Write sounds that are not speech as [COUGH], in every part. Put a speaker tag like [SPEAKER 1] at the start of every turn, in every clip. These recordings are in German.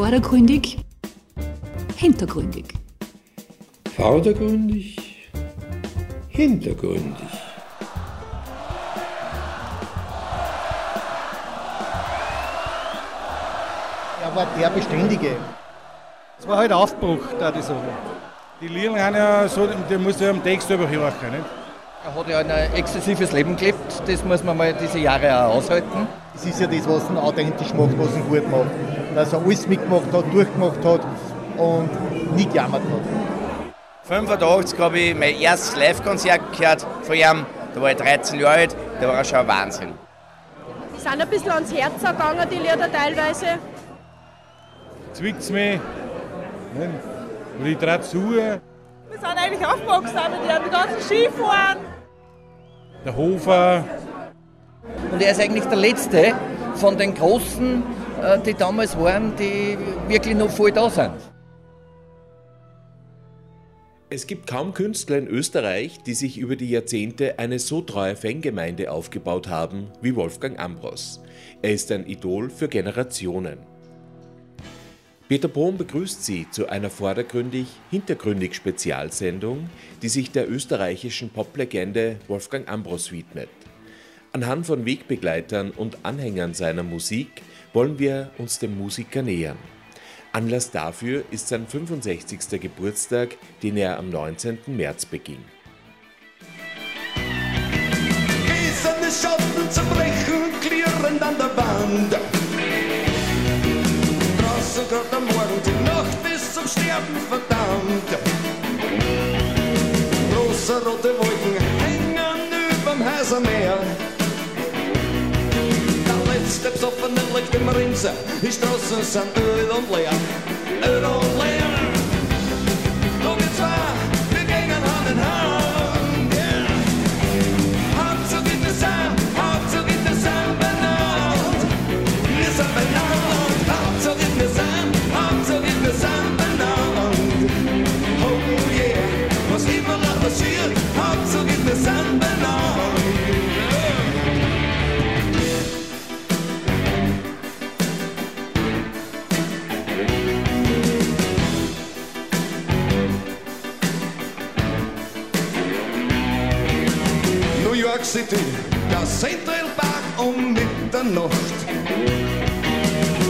[SPEAKER 1] Vordergründig, hintergründig.
[SPEAKER 2] Vordergründig, hintergründig.
[SPEAKER 3] Er war der Beständige. Es war halt Aufbruch, da die Sache.
[SPEAKER 4] Die Lieder haben ja so, die musst du ja am Text überhören, nicht?
[SPEAKER 5] Er hat ja ein exzessives Leben gelebt, das muss man mal diese Jahre auch aushalten.
[SPEAKER 3] Das ist ja das, was ihn authentisch macht, was ihn gut macht. Dass er alles mitgemacht hat, durchgemacht hat und nie gejammert hat.
[SPEAKER 6] 85 habe ich mein erstes Live-Konzert gehört von ihm. Da war ich 13 Jahre alt, da war er schon ein Wahnsinn.
[SPEAKER 7] Die sind ein bisschen ans Herz gegangen, die Lieder teilweise.
[SPEAKER 4] Zwickt es mich. Und ich trete zu.
[SPEAKER 7] Wir sind eigentlich aufgewachsen mit ihm, die ganzen Skifahren.
[SPEAKER 4] Der Hofer.
[SPEAKER 5] Und er ist eigentlich der Letzte von den Großen, äh, die damals waren, die wirklich noch voll da sind.
[SPEAKER 8] Es gibt kaum Künstler in Österreich, die sich über die Jahrzehnte eine so treue Fangemeinde aufgebaut haben wie Wolfgang Ambros. Er ist ein Idol für Generationen. Peter Bohm begrüßt Sie zu einer vordergründig-hintergründig Spezialsendung, die sich der österreichischen Poplegende Wolfgang Ambros widmet. Anhand von Wegbegleitern und Anhängern seiner Musik wollen wir uns dem Musiker nähern. Anlass dafür ist sein 65. Geburtstag, den er am 19. März beging.
[SPEAKER 9] Gläserne Schatten zerbrechen, klirrend an der Wand. Draußen gerade am Morgen, die Nacht bis zum Sterben verdammt. Große rote Wolken hängen überm Heisermeer. Der letzte besoffene Licht im Rinse, die Straßen sind öd und leer. Öd und leer. City, der Central Park um Mitternacht.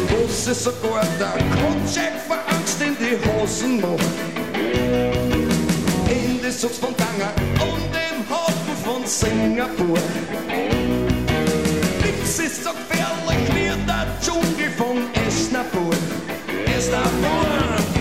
[SPEAKER 9] Wo sie sogar der Kotschek vor Angst in die Hosen macht. In die Suits von Tanger und im Hafen von Singapur. Nichts ist so gefährlich wie der Dschungel von Esnapur. Esnapur.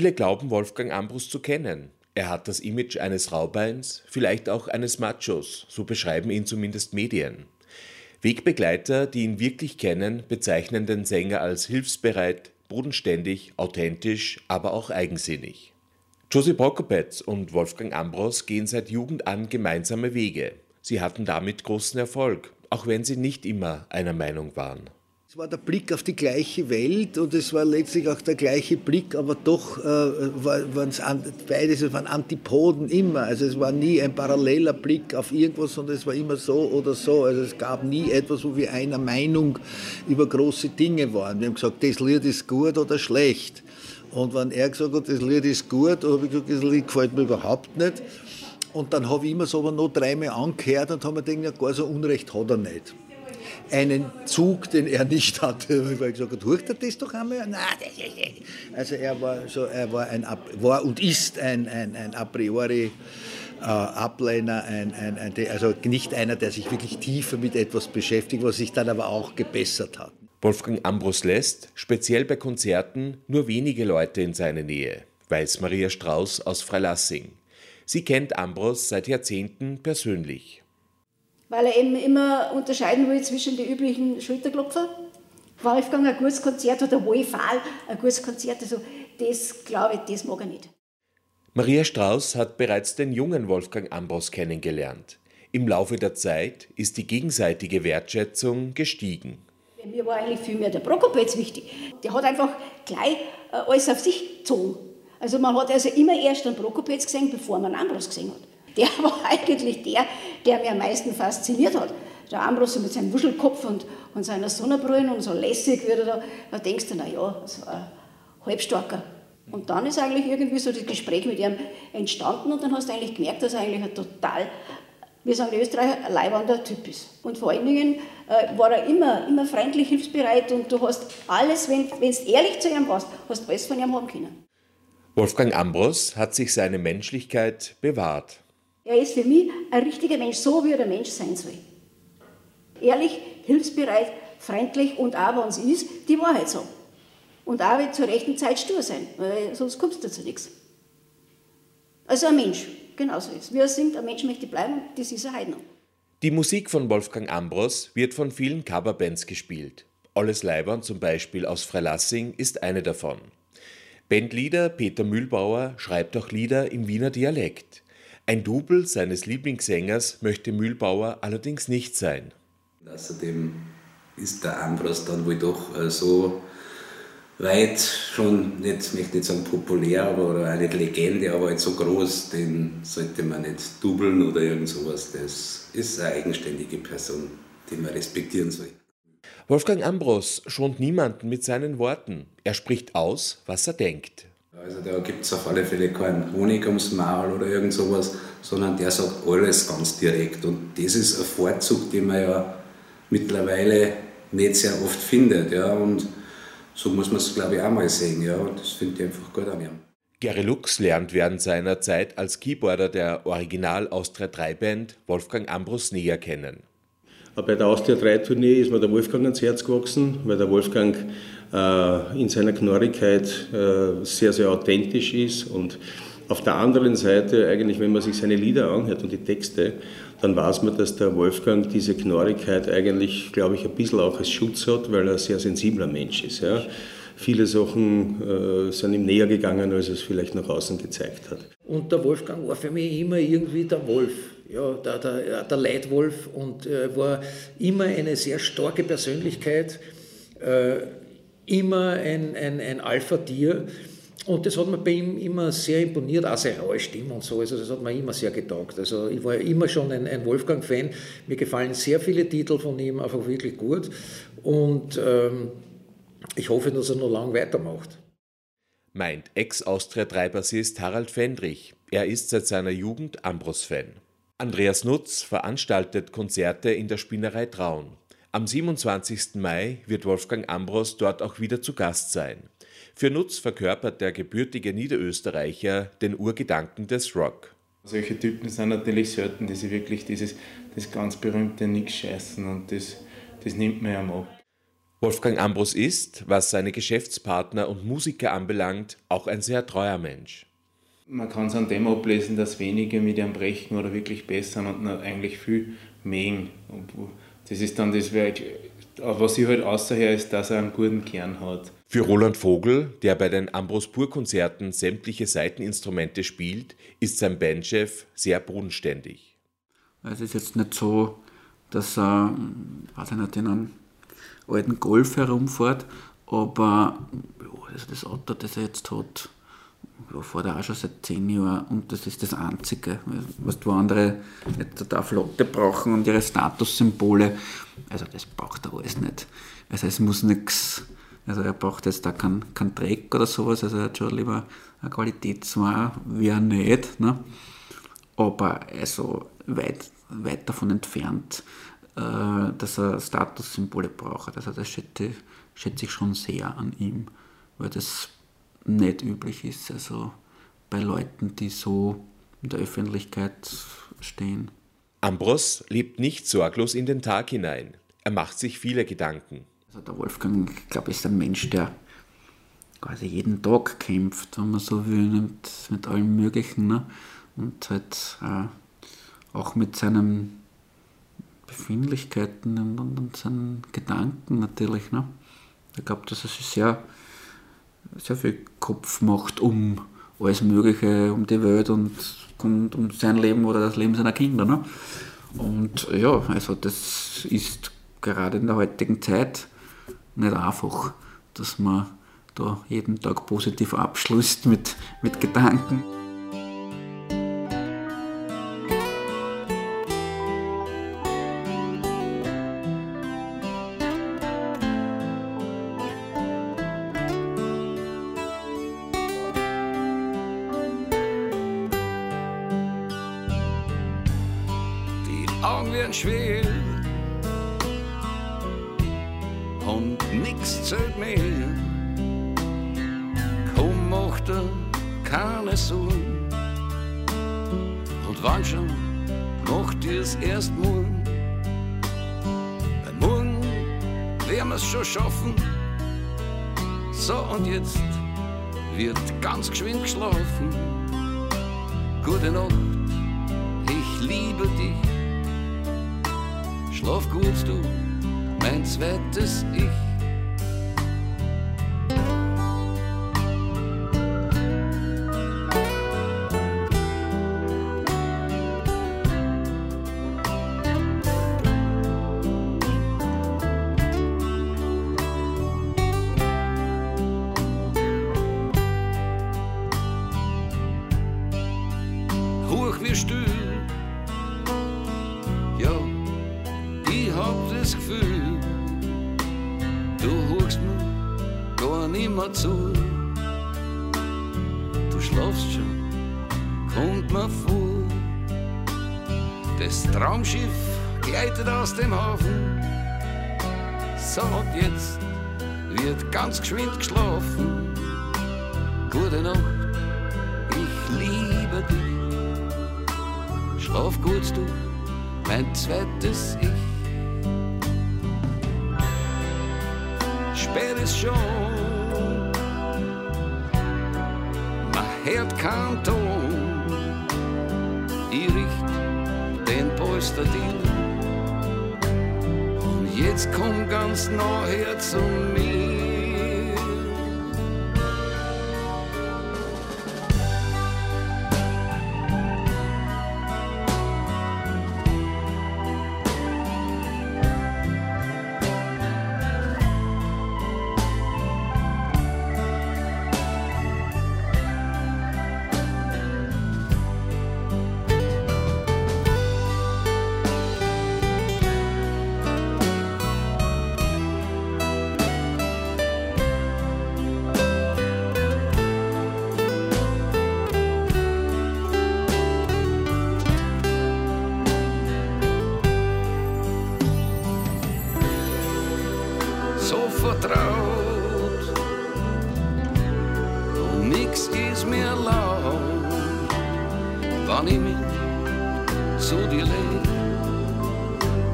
[SPEAKER 8] Viele glauben Wolfgang Ambrus zu kennen. Er hat das Image eines Raubeins, vielleicht auch eines Machos, so beschreiben ihn zumindest Medien. Wegbegleiter, die ihn wirklich kennen, bezeichnen den Sänger als hilfsbereit, bodenständig, authentisch, aber auch eigensinnig. Josie Prokopetz und Wolfgang Ambros gehen seit Jugend an gemeinsame Wege. Sie hatten damit großen Erfolg, auch wenn sie nicht immer einer Meinung waren.
[SPEAKER 2] Es war der Blick auf die gleiche Welt und es war letztlich auch der gleiche Blick, aber doch äh, waren es beides es waren Antipoden immer. Also es war nie ein paralleler Blick auf irgendwas, sondern es war immer so oder so. Also es gab nie etwas, wo wir einer Meinung über große Dinge waren. Wir haben gesagt, das Lied ist gut oder schlecht. Und wenn er gesagt hat, das Lied ist gut, habe ich gesagt, das Lied gefällt mir überhaupt nicht. Und dann habe ich immer so aber noch dreimal angehört und habe mir gedacht, ja, gar so Unrecht hat er nicht einen Zug, den er nicht hatte. Ich gesagt hört er das doch einmal? Nein, also er war, so, er war, ein, war und ist ein, ein, ein a priori äh, Ablehner, ein, ein, ein, also nicht einer, der sich wirklich tiefer mit etwas beschäftigt, was sich dann aber auch gebessert hat.
[SPEAKER 8] Wolfgang Ambros lässt, speziell bei Konzerten, nur wenige Leute in seine Nähe, weiß Maria Strauß aus Freilassing. Sie kennt Ambros seit Jahrzehnten persönlich
[SPEAKER 10] weil er eben immer unterscheiden will zwischen den üblichen Schulterklopfer. Wolfgang ein gutes Konzert oder Wohlfall ein gutes Konzert, also das glaube ich, das mag er nicht.
[SPEAKER 8] Maria Strauß hat bereits den jungen Wolfgang Ambros kennengelernt. Im Laufe der Zeit ist die gegenseitige Wertschätzung gestiegen.
[SPEAKER 10] Mir war eigentlich viel mehr der Prokopetz wichtig. Der hat einfach gleich äh, alles auf sich gezogen. Also man hat also immer erst einen Prokopetz gesehen, bevor man einen Ambros gesehen hat der [LAUGHS] war eigentlich der, der mich am meisten fasziniert hat. Der Ambros mit seinem Wuschelkopf und, und seiner Sonnenbrille und so lässig wird er da, da denkst du, naja, so ein halbstarker. Und dann ist eigentlich irgendwie so das Gespräch mit ihm entstanden und dann hast du eigentlich gemerkt, dass er eigentlich ein total, wir sagen in Österreich, ein leibender Typ ist. Und vor allen Dingen äh, war er immer, immer freundlich, hilfsbereit und du hast alles, wenn du ehrlich zu ihm warst, hast du alles von ihm haben können.
[SPEAKER 8] Wolfgang Ambros hat sich seine Menschlichkeit bewahrt.
[SPEAKER 10] Er ist für mich ein richtiger Mensch, so wie er der Mensch sein soll. Ehrlich, hilfsbereit, freundlich und auch, wenn es ist, die Wahrheit sagen. Und auch zur rechten Zeit stur sein, weil sonst kommst du zu nichts. Also ein Mensch, genauso ist. Wie er singt, ein Mensch möchte bleiben, das ist er heute noch.
[SPEAKER 8] Die Musik von Wolfgang Ambros wird von vielen Coverbands gespielt. Alles Leibern zum Beispiel aus Freilassing ist eine davon. Bandleader Peter Mühlbauer schreibt auch Lieder im Wiener Dialekt. Ein Double seines Lieblingssängers möchte Mühlbauer allerdings nicht sein.
[SPEAKER 11] Außerdem ist der Ambros dann wohl doch äh, so weit schon, nicht, möchte nicht sagen populär, aber auch nicht Legende, aber halt so groß, den sollte man nicht dubeln oder irgend sowas. Das ist eine eigenständige Person, die man respektieren soll.
[SPEAKER 8] Wolfgang Ambros schont niemanden mit seinen Worten. Er spricht aus, was er denkt.
[SPEAKER 11] Also da gibt es auf alle Fälle keinen Honig ums Maul oder irgend sowas, sondern der sagt alles ganz direkt. Und das ist ein Vorzug, den man ja mittlerweile nicht sehr oft findet. Ja. Und so muss man es, glaube ich, auch mal sehen. Ja. Und das finde ich einfach gut an ihm.
[SPEAKER 8] Gary Lux lernt während seiner Zeit als Keyboarder der Original Austria 3 Band Wolfgang Ambros näher kennen.
[SPEAKER 12] Bei der Austria 3 Tournee ist mir der Wolfgang ans Herz gewachsen, weil der Wolfgang äh, in seiner Knorrigkeit äh, sehr, sehr authentisch ist und auf der anderen Seite, eigentlich, wenn man sich seine Lieder anhört und die Texte, dann weiß man, dass der Wolfgang diese Knorrigkeit eigentlich, glaube ich, ein bisschen auch als Schutz hat, weil er ein sehr sensibler Mensch ist. Ja. Viele Sachen äh, sind ihm näher gegangen, als er es vielleicht nach außen gezeigt hat.
[SPEAKER 5] Und der Wolfgang war für mich immer irgendwie der Wolf, ja, der, der, der Leitwolf und äh, war immer eine sehr starke Persönlichkeit. Äh, immer ein, ein, ein Alpha-Tier. Und das hat mir bei ihm immer sehr imponiert, auch seine raue Stimme und so. Also das hat mir immer sehr getaugt. Also ich war immer schon ein, ein Wolfgang-Fan. Mir gefallen sehr viele Titel von ihm einfach wirklich gut. Und ähm, ich hoffe, dass er noch lange weitermacht.
[SPEAKER 8] Meint Ex-Austria-3-Bassist Harald Fendrich. Er ist seit seiner Jugend Ambros-Fan. Andreas Nutz veranstaltet Konzerte in der Spinnerei Traun. Am 27. Mai wird Wolfgang Ambros dort auch wieder zu Gast sein. Für Nutz verkörpert der gebürtige Niederösterreicher den Urgedanken des Rock.
[SPEAKER 13] Solche Typen sind natürlich selten, die sich wirklich dieses das ganz berühmte Nix scheißen und das, das nimmt man ja ab.
[SPEAKER 8] Wolfgang Ambros ist, was seine Geschäftspartner und Musiker anbelangt, auch ein sehr treuer Mensch.
[SPEAKER 13] Man kann es an dem ablesen, dass wenige mit ihrem brechen oder wirklich bessern und eigentlich viel mähen. Das ist dann das, was ich halt außerher ist, dass er einen guten Kern hat.
[SPEAKER 8] Für Roland Vogel, der bei den Ambros Pur-Konzerten sämtliche Saiteninstrumente spielt, ist sein Bandchef sehr bodenständig.
[SPEAKER 14] Es ist jetzt nicht so, dass er, weiß ich nicht, in einem alten Golf herumfährt, aber also das Auto, das er jetzt hat, fährt er auch schon seit zehn Jahren und das ist das Einzige, was wo andere jetzt total Flotte brauchen und ihre Statussymbole, also das braucht er alles nicht. Also es muss nichts also er braucht jetzt da keinen kein Dreck oder sowas, also er hat schon lieber eine Qualitätsware, wie er nicht. Ne? Aber also weit, weit davon entfernt, äh, dass er Statussymbole braucht. Also das schätze, schätze ich schon sehr an ihm, weil das nicht üblich ist. Also bei Leuten, die so in der Öffentlichkeit stehen.
[SPEAKER 8] Ambros lebt nicht sorglos in den Tag hinein. Er macht sich viele Gedanken.
[SPEAKER 14] Also der Wolfgang, ich glaube, ist ein Mensch, der quasi jeden Tag kämpft, wenn man so will, mit, mit allem Möglichen. Ne? Und halt äh, auch mit seinen Befindlichkeiten und, und, seinen Gedanken natürlich. Ne? Ich glaube, dass er sich sehr, sehr viel Kopf macht um alles Mögliche, um die Welt und, und um sein Leben oder das Leben seiner Kinder. Ne? Und ja, also das ist gerade in der heutigen Zeit nicht einfach, dass man da jeden Tag positiv abschließt mit, mit Gedanken.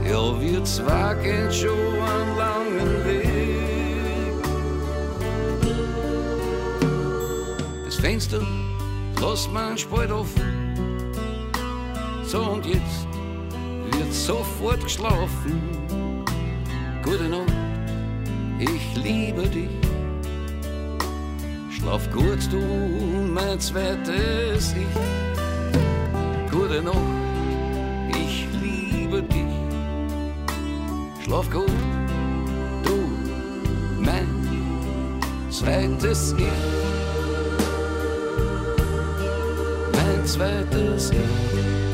[SPEAKER 9] Ja, wir zwei gehen schon einen langen Weg. Das Fenster, lass man Spalt offen. So und jetzt wird sofort geschlafen. Gute Nacht, ich liebe dich. Schlaf gut, du mein zweites Ich. Gute Nacht. Schlaf du mein zweites Ich. Mein zweites Ich.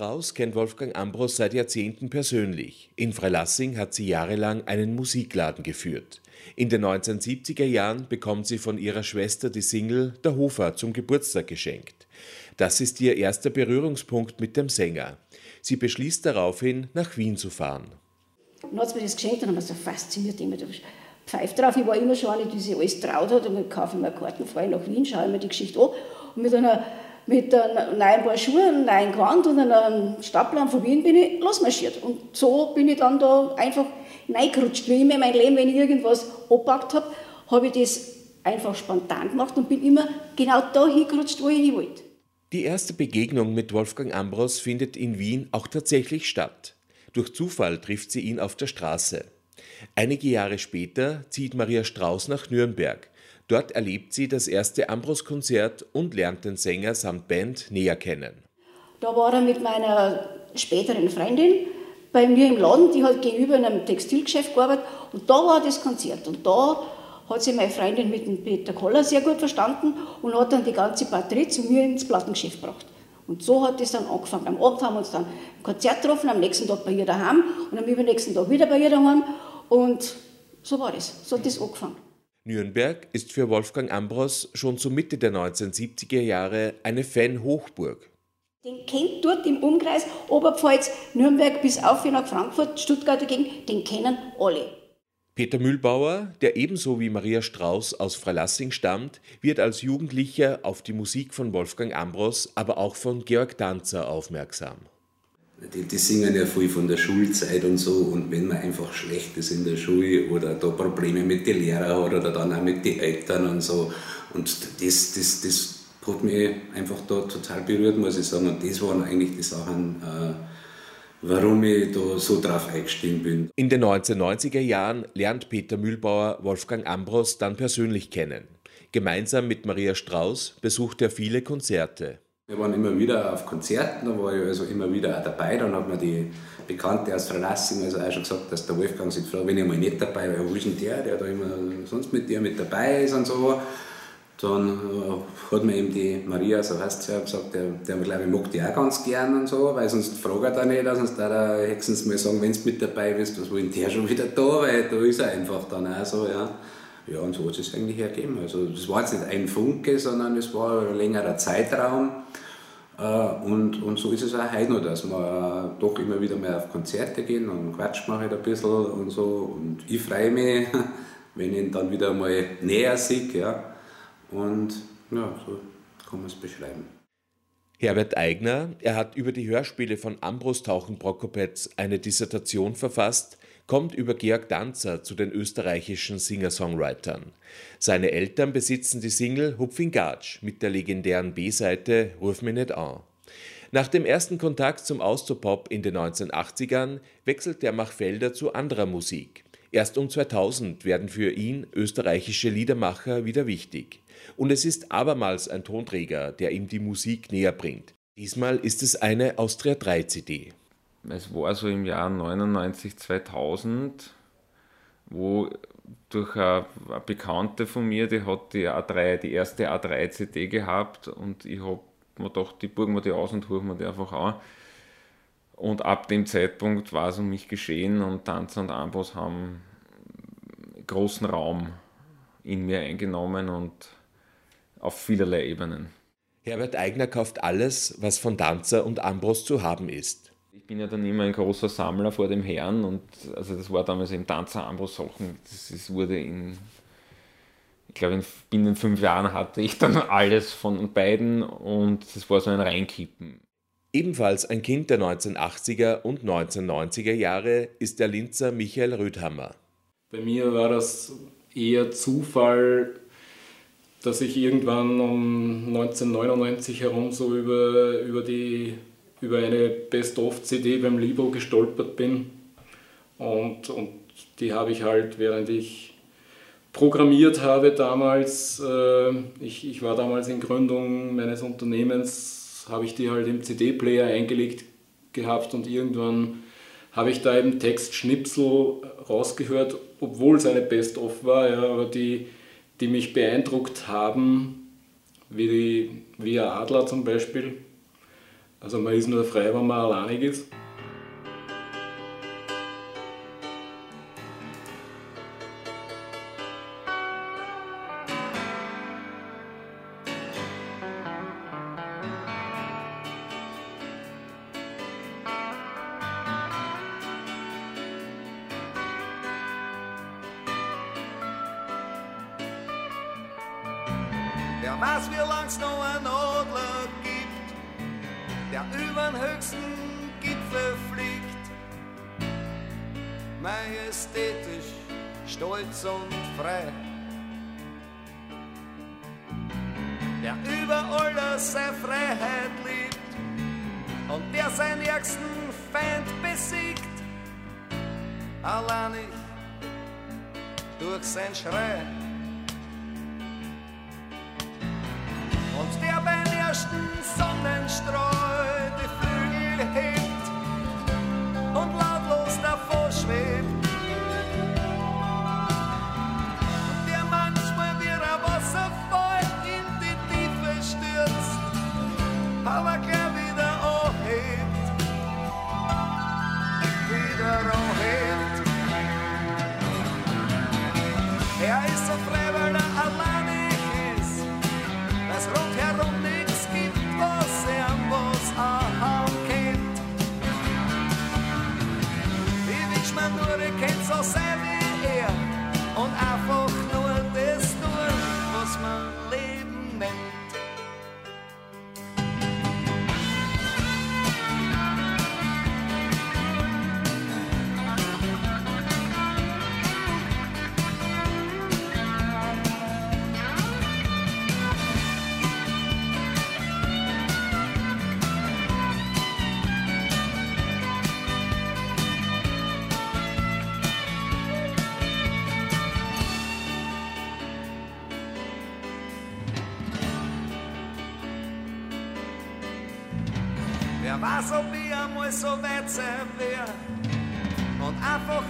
[SPEAKER 8] Strauß kennt Wolfgang Ambros seit Jahrzehnten persönlich. In Freilassing hat sie jahrelang einen Musikladen geführt. In den 1970er Jahren bekommt sie von ihrer Schwester die Single Der Hofer zum Geburtstag geschenkt. Das ist ihr erster Berührungspunkt mit dem Sänger. Sie beschließt daraufhin, nach Wien zu fahren.
[SPEAKER 10] Und dann hat sie mir das geschenkt und haben wir so fasziniert, immer pfeift drauf. Ich war immer schon eine, die sich alles traut hat und dann kaufe ich mir Karten, fahre nach Wien, schaue mir die Geschichte an und mit einer mit einem neuen Paar Schuhe, einem neuen Gewand und einem Stadtplan von Wien bin ich losmarschiert. Und so bin ich dann da einfach reingerutscht. Wie immer in meinem Leben, wenn ich irgendwas angepackt habe, habe ich das einfach spontan gemacht und bin immer genau da hingerutscht, wo ich hin wollte.
[SPEAKER 8] Die erste Begegnung mit Wolfgang Ambros findet in Wien auch tatsächlich statt. Durch Zufall trifft sie ihn auf der Straße. Einige Jahre später zieht Maria Strauß nach Nürnberg. Dort erlebt sie das erste Ambros-Konzert und lernt den Sänger samt Band näher kennen.
[SPEAKER 10] Da war er mit meiner späteren Freundin bei mir im Laden, die hat gegenüber in einem Textilgeschäft gearbeitet und da war das Konzert und da hat sich meine Freundin mit dem Peter Koller sehr gut verstanden und hat dann die ganze Batterie zu mir ins Plattengeschäft gebracht. Und so hat es dann angefangen. Am Abend haben wir uns dann ein Konzert getroffen, am nächsten Tag bei ihr daheim und am übernächsten Tag wieder bei ihr daheim und so war das. So hat das angefangen.
[SPEAKER 8] Nürnberg ist für Wolfgang Ambros schon zur Mitte der 1970er Jahre eine Fan-Hochburg.
[SPEAKER 10] Den kennt dort im Umkreis Oberpfalz, Nürnberg bis auf nach Frankfurt, Stuttgart dagegen, den kennen alle.
[SPEAKER 8] Peter Mühlbauer, der ebenso wie Maria Strauß aus Freilassing stammt, wird als Jugendlicher auf die Musik von Wolfgang Ambros, aber auch von Georg Danzer aufmerksam.
[SPEAKER 11] Die, die singen ja viel von der Schulzeit und so und wenn man einfach schlecht ist in der Schule oder da Probleme mit den Lehrern hat oder dann auch mit den Eltern und so und das, das, das hat mich einfach da total berührt, muss ich sagen und das waren eigentlich die Sachen, äh, warum ich da so drauf eingestiegen bin.
[SPEAKER 8] In den 1990er Jahren lernt Peter Mühlbauer Wolfgang Ambros dann persönlich kennen. Gemeinsam mit Maria Strauß besucht er viele Konzerte.
[SPEAKER 11] Wir waren immer wieder auf Konzerten, da war ich also immer wieder dabei. Dann hat mir die Bekannte aus Verlassing also auch schon gesagt, dass der Wolfgang sich fragt, wenn ich mal nicht dabei wäre, wo ist denn der, der da immer sonst mit dir mit dabei ist und so. Dann äh, hat mir eben die Maria, so heißt sie gesagt, der, der glaube ich, mag die auch ganz gern und so, weil sonst fragt er nicht, sonst darf er höchstens mal sagen, wenn du mit dabei bist, was wollen der schon wieder da, weil da ist er einfach dann auch so, ja. Ja, und so hat es eigentlich ergeben. Also das war jetzt nicht ein Funke, sondern es war ein längerer Zeitraum. Äh, und, und so ist es auch heute noch, dass wir doch immer wieder mal auf Konzerte gehen und Quatsch mache ich ein bisschen und so. Und ich freue mich, [LAUGHS] wenn ich ihn dann wieder mal näher sehe. Ja. Und ja, so kann man es beschreiben.
[SPEAKER 8] Herbert Eigner, er hat über die Hörspiele von Ambros Tauchen Prokopetz eine Dissertation verfasst, kommt über Georg Danzer zu den österreichischen Singer-Songwritern. Seine Eltern besitzen die Single Hupfing Gatsch mit der legendären B-Seite Ruf mich nicht an. Nach dem ersten Kontakt zum Austropop in den 1980ern wechselt der Machfelder zu anderer Musik. Erst um 2000 werden für ihn österreichische Liedermacher wieder wichtig. Und es ist abermals ein Tonträger, der ihm die Musik näher bringt. Diesmal ist es eine Austria 3 CD
[SPEAKER 15] es war so im Jahr 99, 2000, wo durch eine, Bekannte von mir, die hat die A3, die erste A3-CD gehabt und ich habe mir gedacht, die burgen wir die aus und holen wir die einfach an. Und ab dem Zeitpunkt war es um mich geschehen und Tanzer und Ambos haben großen Raum in mir eingenommen und auf vielerlei Ebenen.
[SPEAKER 8] Herbert Eigner kauft alles, was von Tanzer und Ambros zu haben ist.
[SPEAKER 15] Ich bin ja dann immer ein großer Sammler vor dem Herrn und also das war damals im Tanzer Ambros Sachen, das, das wurde in, ich glaube, binnen fünf Jahren hatte ich dann alles von beiden und das war so ein Reinkippen.
[SPEAKER 8] Ebenfalls ein Kind der 1980er und 1990er Jahre ist der Linzer Michael Rödhammer.
[SPEAKER 16] Bei mir war das eher Zufall, dass ich irgendwann um 1999 herum so über, über, die, über eine Best-of-CD beim Libo gestolpert bin. Und, und die habe ich halt, während ich programmiert habe damals, äh, ich, ich war damals in Gründung meines Unternehmens, habe ich die halt im CD-Player eingelegt gehabt und irgendwann habe ich da eben Textschnipsel rausgehört, obwohl es eine Best-of war, ja, aber die, die mich beeindruckt haben, wie, die, ein Adler zum Beispiel. Also man ist nur frei, wenn man alleinig ist.
[SPEAKER 17] So sein so weit sein wär und einfach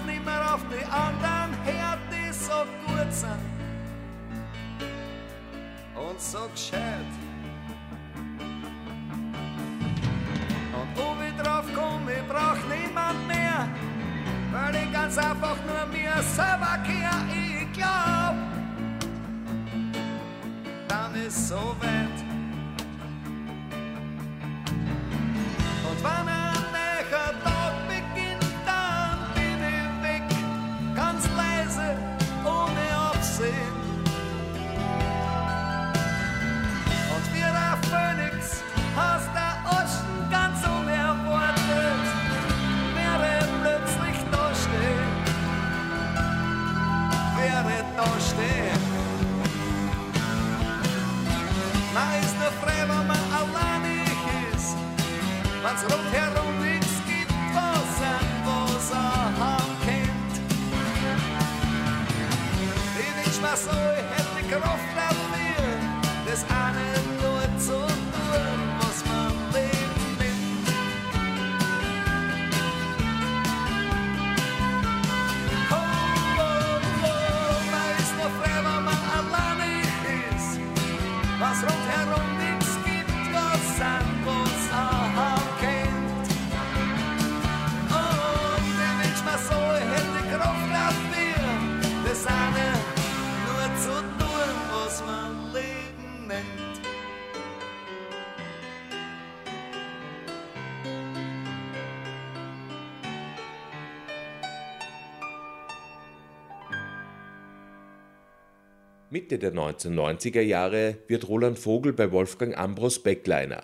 [SPEAKER 8] Mitte der 1990er Jahre wird Roland Vogel bei Wolfgang Ambros Backliner.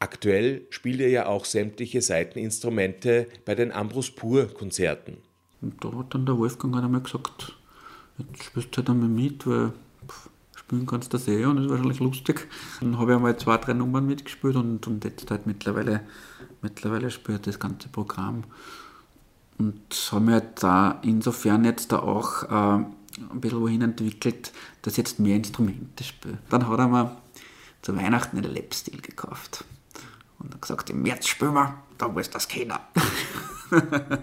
[SPEAKER 8] Aktuell spielt er ja auch sämtliche Saiteninstrumente bei den Ambros Pur Konzerten.
[SPEAKER 14] Und da hat dann der Wolfgang einmal gesagt, jetzt spielst du halt einmal mit, weil pff, spielen kannst du das eh und ist wahrscheinlich lustig. Dann habe ich einmal zwei, drei Nummern mitgespielt und, und jetzt halt mittlerweile, mittlerweile spielt das ganze Programm. Und habe mich halt da insofern jetzt da auch äh, ein bisschen wohin entwickelt, dass ich jetzt mehr Instrumente spiele. Dann hat er mir zu Weihnachten einen Lapstil gekauft. Und hat gesagt, im März spielen wir, da muss das keiner. [LAUGHS]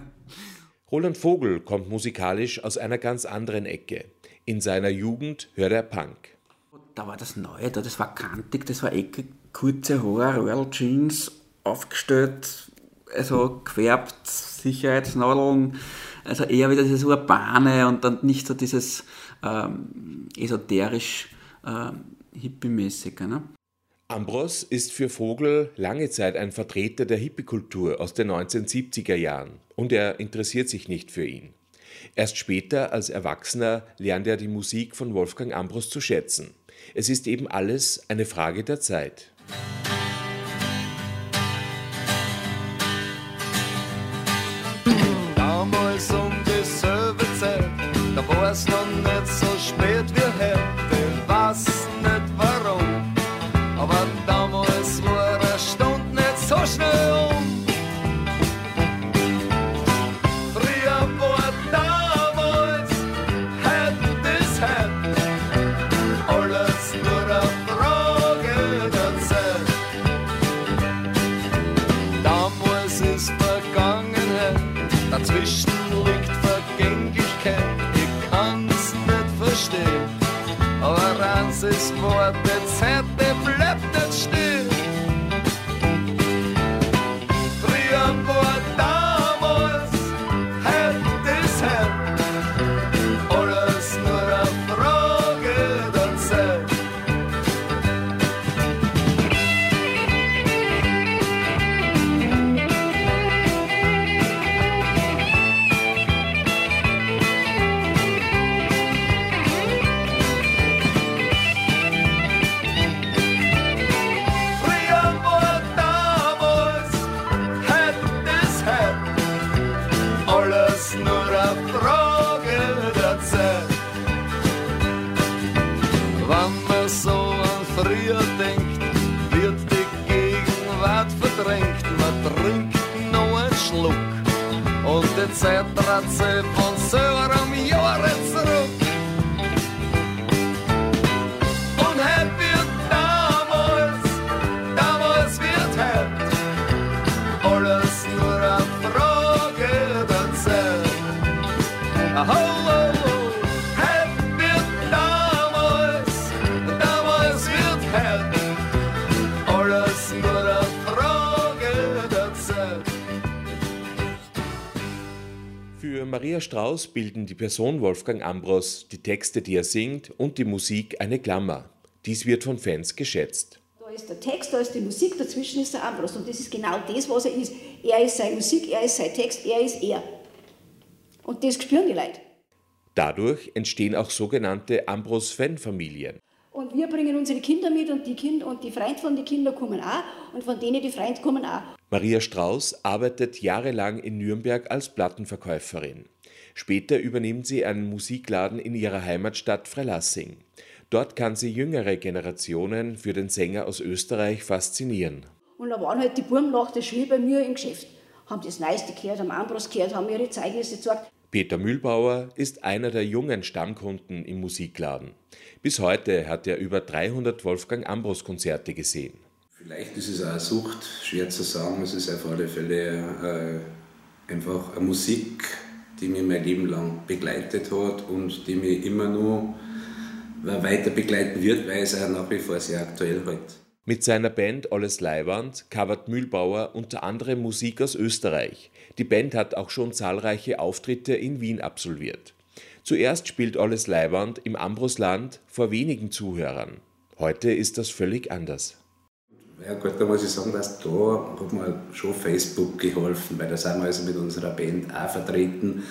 [SPEAKER 8] Roland Vogel kommt musikalisch aus einer ganz anderen Ecke. In seiner Jugend hört er Punk.
[SPEAKER 14] Da war das Neue, da, das war kantig, das war ecke, kurze Haare, Royal Jeans, aufgestellt, also gefärbt, Sicherheitsnadeln, also eher wieder dieses Urbane und dann nicht so dieses ähm, esoterisch ähm, hippie-mäßige. Ne?
[SPEAKER 8] Ambros ist für Vogel lange Zeit ein Vertreter der Hippie-Kultur aus den 1970er Jahren und er interessiert sich nicht für ihn. Erst später, als Erwachsener, lernt er die Musik von Wolfgang Ambros zu schätzen. Es ist eben alles eine Frage der Zeit.
[SPEAKER 9] antsa
[SPEAKER 8] Für Maria Strauß bilden die Person Wolfgang Ambros, die Texte, die er singt und die Musik eine Klammer. Dies wird von Fans geschätzt.
[SPEAKER 10] Da ist der Text, da ist die Musik, dazwischen ist der Ambros. Und das ist genau das, was er ist. Er ist seine Musik, er ist sein Text, er ist er. Und das spüren die Leute.
[SPEAKER 8] Dadurch entstehen auch sogenannte Ambros-Fanfamilien.
[SPEAKER 10] Und wir bringen unsere Kinder mit und die Kinder und die Freunde von den Kindern kommen auch und von denen die Freunde kommen auch.
[SPEAKER 8] Maria Strauß arbeitet jahrelang in Nürnberg als Plattenverkäuferin. Später übernimmt sie einen Musikladen in ihrer Heimatstadt Freilassing. Dort kann sie jüngere Generationen für den Sänger aus Österreich faszinieren.
[SPEAKER 10] Und da waren halt die Buben nach der Schule bei mir im Geschäft. Haben das Neueste gehört, haben Ambros gehört, haben ihre Zeugnisse gezeigt.
[SPEAKER 8] Peter Mühlbauer ist einer der jungen Stammkunden im Musikladen. Bis heute hat er über 300 Wolfgang Ambros Konzerte gesehen.
[SPEAKER 11] Vielleicht ist es auch eine Sucht, schwer zu sagen. Es ist auf alle Fälle äh, einfach eine Musik, die mich mein Leben lang begleitet hat und die mich immer nur weiter begleiten wird, weil es auch nach wie vor sehr aktuell halt.
[SPEAKER 8] Mit seiner Band Alles Leiwand covert Mühlbauer unter anderem Musik aus Österreich. Die Band hat auch schon zahlreiche Auftritte in Wien absolviert. Zuerst spielt Alles Leiwand im Ambrosland vor wenigen Zuhörern. Heute ist das völlig anders.
[SPEAKER 11] Ja gut, da muss ich sagen, dass da hat mir schon Facebook geholfen, weil da sind wir also mit unserer Band auch vertreten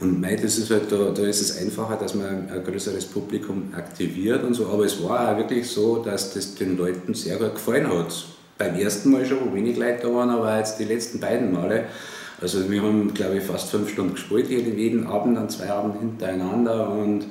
[SPEAKER 11] Und mei, das ist halt, da, da ist es einfacher, dass man ein größeres Publikum aktiviert und so. Aber es war auch wirklich so, dass das den Leuten sehr gut gefallen hat. Beim ersten Mal schon, wo wenig Leute da waren, aber jetzt die letzten beiden Male. Also wir haben, glaube ich, fast fünf Stunden gespielt, jeden, jeden Abend, an zwei Abend hintereinander. Und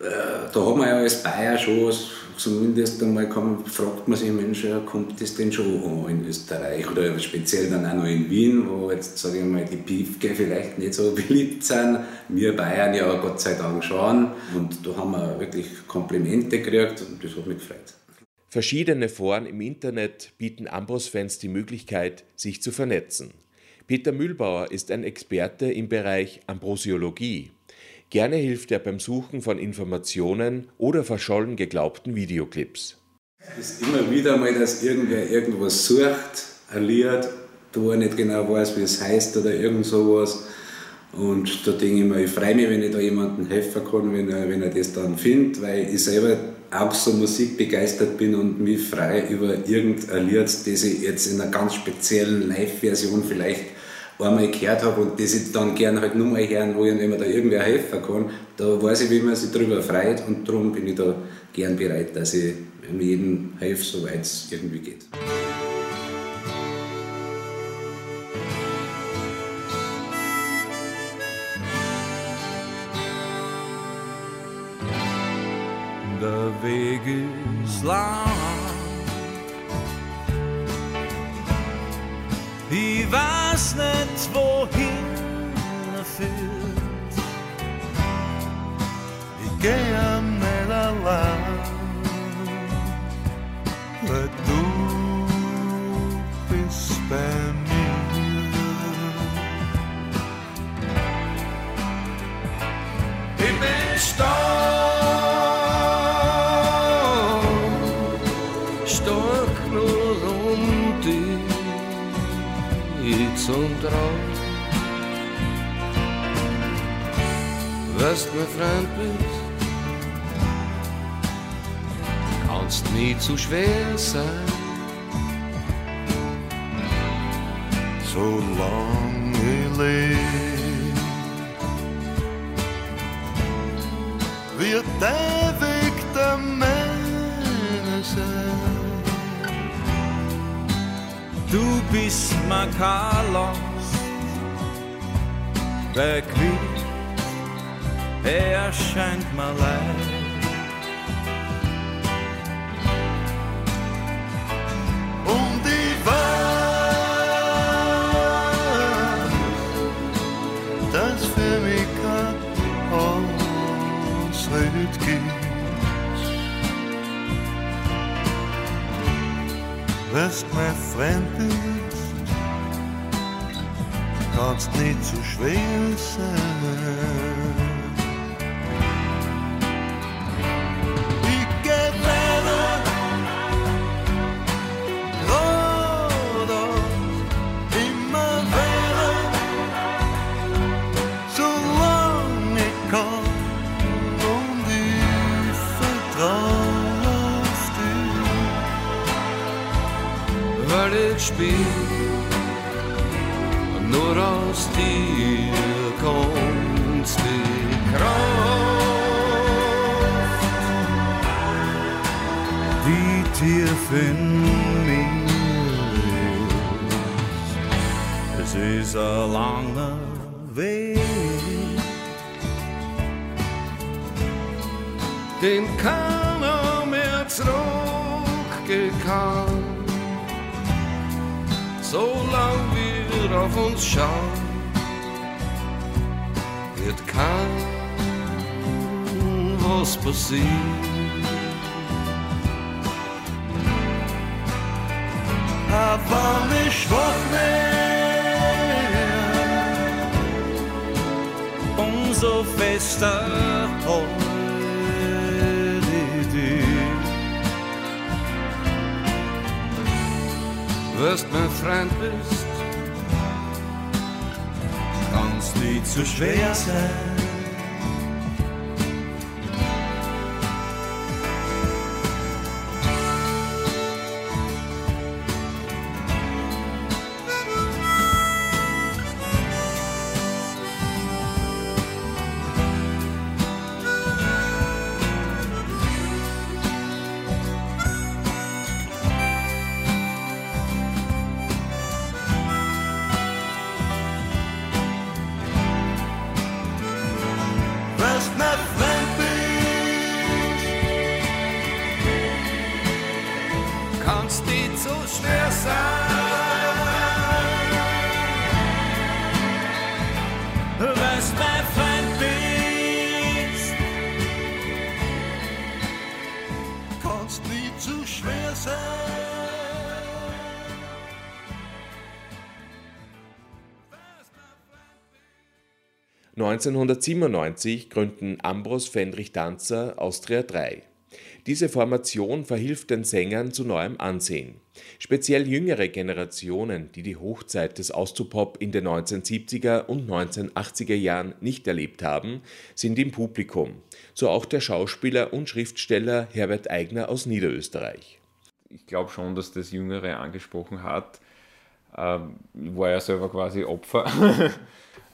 [SPEAKER 11] äh, da hat man ja als Bayer schon zumindest einmal kann, fragt man sich, Mensch, kommt das denn schon an in Österreich oder speziell dann auch noch in Wien, wo jetzt, sage ich mal, die Piefke vielleicht nicht so [LAUGHS] beliebt sind. Wir Bayern ja Gott sei Dank schon und da haben wir wirklich Komplimente gekriegt und das hat mich gefreut.
[SPEAKER 8] Verschiedene Foren im Internet bieten Ambros-Fans die Möglichkeit, sich zu vernetzen. Peter Mühlbauer ist ein Experte im Bereich Ambrosiologie. Gerne hilft er beim Suchen von Informationen oder verschollen geglaubten Videoclips.
[SPEAKER 11] Es ist immer wieder mal, dass irgendwer irgendwas sucht, Lied, wo er nicht genau weiß, wie es heißt oder irgend sowas. Und da denke ich mir, ich freue mich, wenn ich da jemandem helfen kann, wenn er, wenn er das dann findet, weil ich selber auch so musikbegeistert bin und mich freue über irgendein Lied, das ich jetzt in einer ganz speziellen Live-Version vielleicht einmal gehört habe und das ich dann gerne halt nur mal hören will, wenn man da irgendwer helfen kann, da weiß ich, wie man sich darüber freut und darum bin ich da gern bereit, dass ich jedem helfe, soweit es irgendwie geht.
[SPEAKER 18] Was mir fremd bist, kannst nie zu schwer sein. Solange lebe, wird der Weg der meine sein. Du bist mein der Quitt, er scheint mir leid. Und ich weiß, dass für mich kein Ausritt gibt. Wärst mir fremd bist, kannst nicht zu schwer sein. Spiel nur aus dir kommt die Kraft, die tief in mir ist. Es ist ein langer Weg, den keiner mehr zurückgehen solange wir auf uns schauen, wird kein was passiert. Aber mich schwach mehr, umso fester halt wirst mein Freund bist, kannst nicht zu schwer sein.
[SPEAKER 8] 1997 gründen Ambros Fendrich Danzer Austria 3. Diese Formation verhilft den Sängern zu neuem Ansehen. Speziell jüngere Generationen, die die Hochzeit des Austropop in den 1970er und 1980er Jahren nicht erlebt haben, sind im Publikum, so auch der Schauspieler und Schriftsteller Herbert Eigner aus Niederösterreich.
[SPEAKER 15] Ich glaube schon, dass das Jüngere angesprochen hat. Ähm, Ich war ja selber quasi Opfer. [LAUGHS]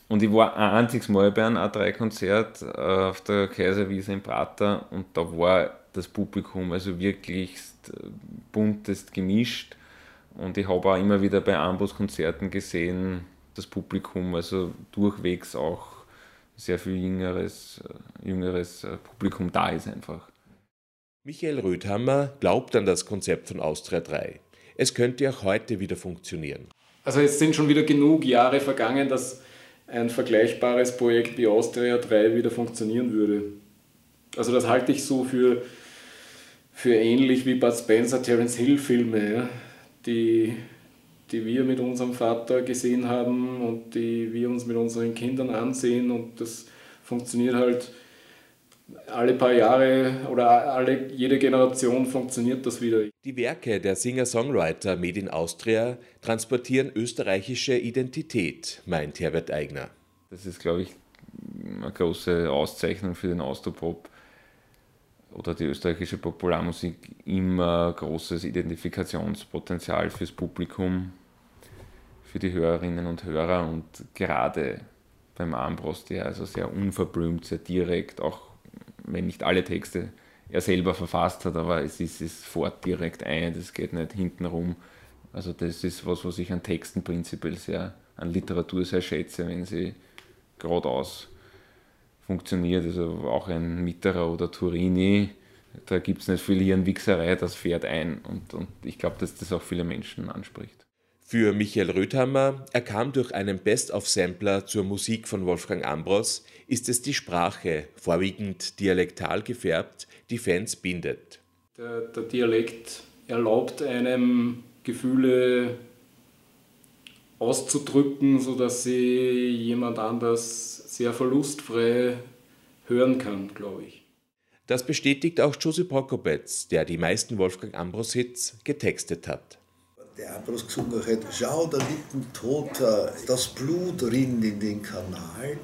[SPEAKER 15] Und ich war ein einziges Mal bei einem A3-Konzert äh, auf der Kaiserwiese in Prater und da war das Publikum also wirklich buntest gemischt. Und ich habe auch immer wieder bei Ambos-Konzerten gesehen, das Publikum, also durchwegs auch sehr viel jüngeres, äh, jüngeres äh, Publikum da ist einfach.
[SPEAKER 8] Michael Röthammer glaubt an das Konzept von Austria 3. Es könnte auch heute wieder funktionieren.
[SPEAKER 16] Also es sind schon wieder genug Jahre vergangen, dass ein vergleichbares Projekt wie Austria 3 wieder funktionieren würde. Also das halte ich so für, für ähnlich wie Bud Spencer, Terence Hill Filme, ja, die, die wir mit unserem Vater gesehen haben und die wir uns mit unseren Kindern ansehen und das funktioniert halt alle paar Jahre oder alle, jede Generation funktioniert das wieder.
[SPEAKER 8] Die Werke der Singer-Songwriter Made in Austria transportieren österreichische Identität, meint Herbert Eigner.
[SPEAKER 15] Das ist, glaube ich, eine große Auszeichnung für den Austropop oder die österreichische Popularmusik. Immer großes Identifikationspotenzial fürs Publikum, für die Hörerinnen und Hörer und gerade beim Armbrost, der also sehr unverblümt, sehr direkt, auch wenn nicht alle Texte er selber verfasst hat, aber es ist es fort direkt ein, das geht nicht hinten rum. Also das ist was, was ich an Texten prinzipiell sehr, an Literatur sehr schätze, wenn sie geradeaus funktioniert. Also auch ein Mitterer oder Turini, da gibt es nicht viel Hirnwichserei, das fährt ein. Und, und ich glaube, dass das auch viele Menschen anspricht.
[SPEAKER 8] Für Michael Röthammer, er kam durch einen Best-of-Sampler zur Musik von Wolfgang Ambros, ist es die Sprache, vorwiegend dialektal gefärbt, die Fans bindet.
[SPEAKER 16] Der, der Dialekt erlaubt einem Gefühle auszudrücken, sodass sie jemand anders sehr verlustfrei hören kann, glaube ich.
[SPEAKER 8] Das bestätigt auch Josip Prokopetz, der die meisten Wolfgang Ambros-Hits getextet hat.
[SPEAKER 2] Der Ambros gesungen hat, schau, da liegt ein Toter, das Blut rinnt in den Kanal.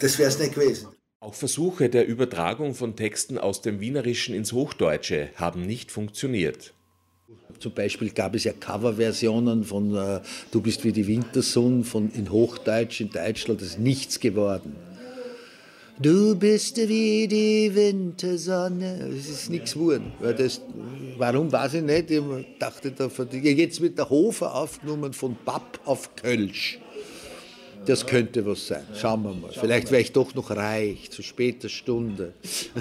[SPEAKER 2] Das wäre es nicht gewesen.
[SPEAKER 8] Auch Versuche der Übertragung von Texten aus dem Wienerischen ins Hochdeutsche haben nicht funktioniert.
[SPEAKER 2] Zum Beispiel gab es ja Coverversionen von äh, Du bist wie die Wintersonne von, in Hochdeutsch in Deutschland, das ist nichts geworden. Du bist wie die Wintersonne. Das ist nichts geworden. Weil das, warum weiß ich nicht. Ich dachte, da, jetzt wird der Hofer aufgenommen von Papp auf Kölsch. Das könnte was sein. Schauen wir mal. Vielleicht wäre ich doch noch reich, zu später Stunde.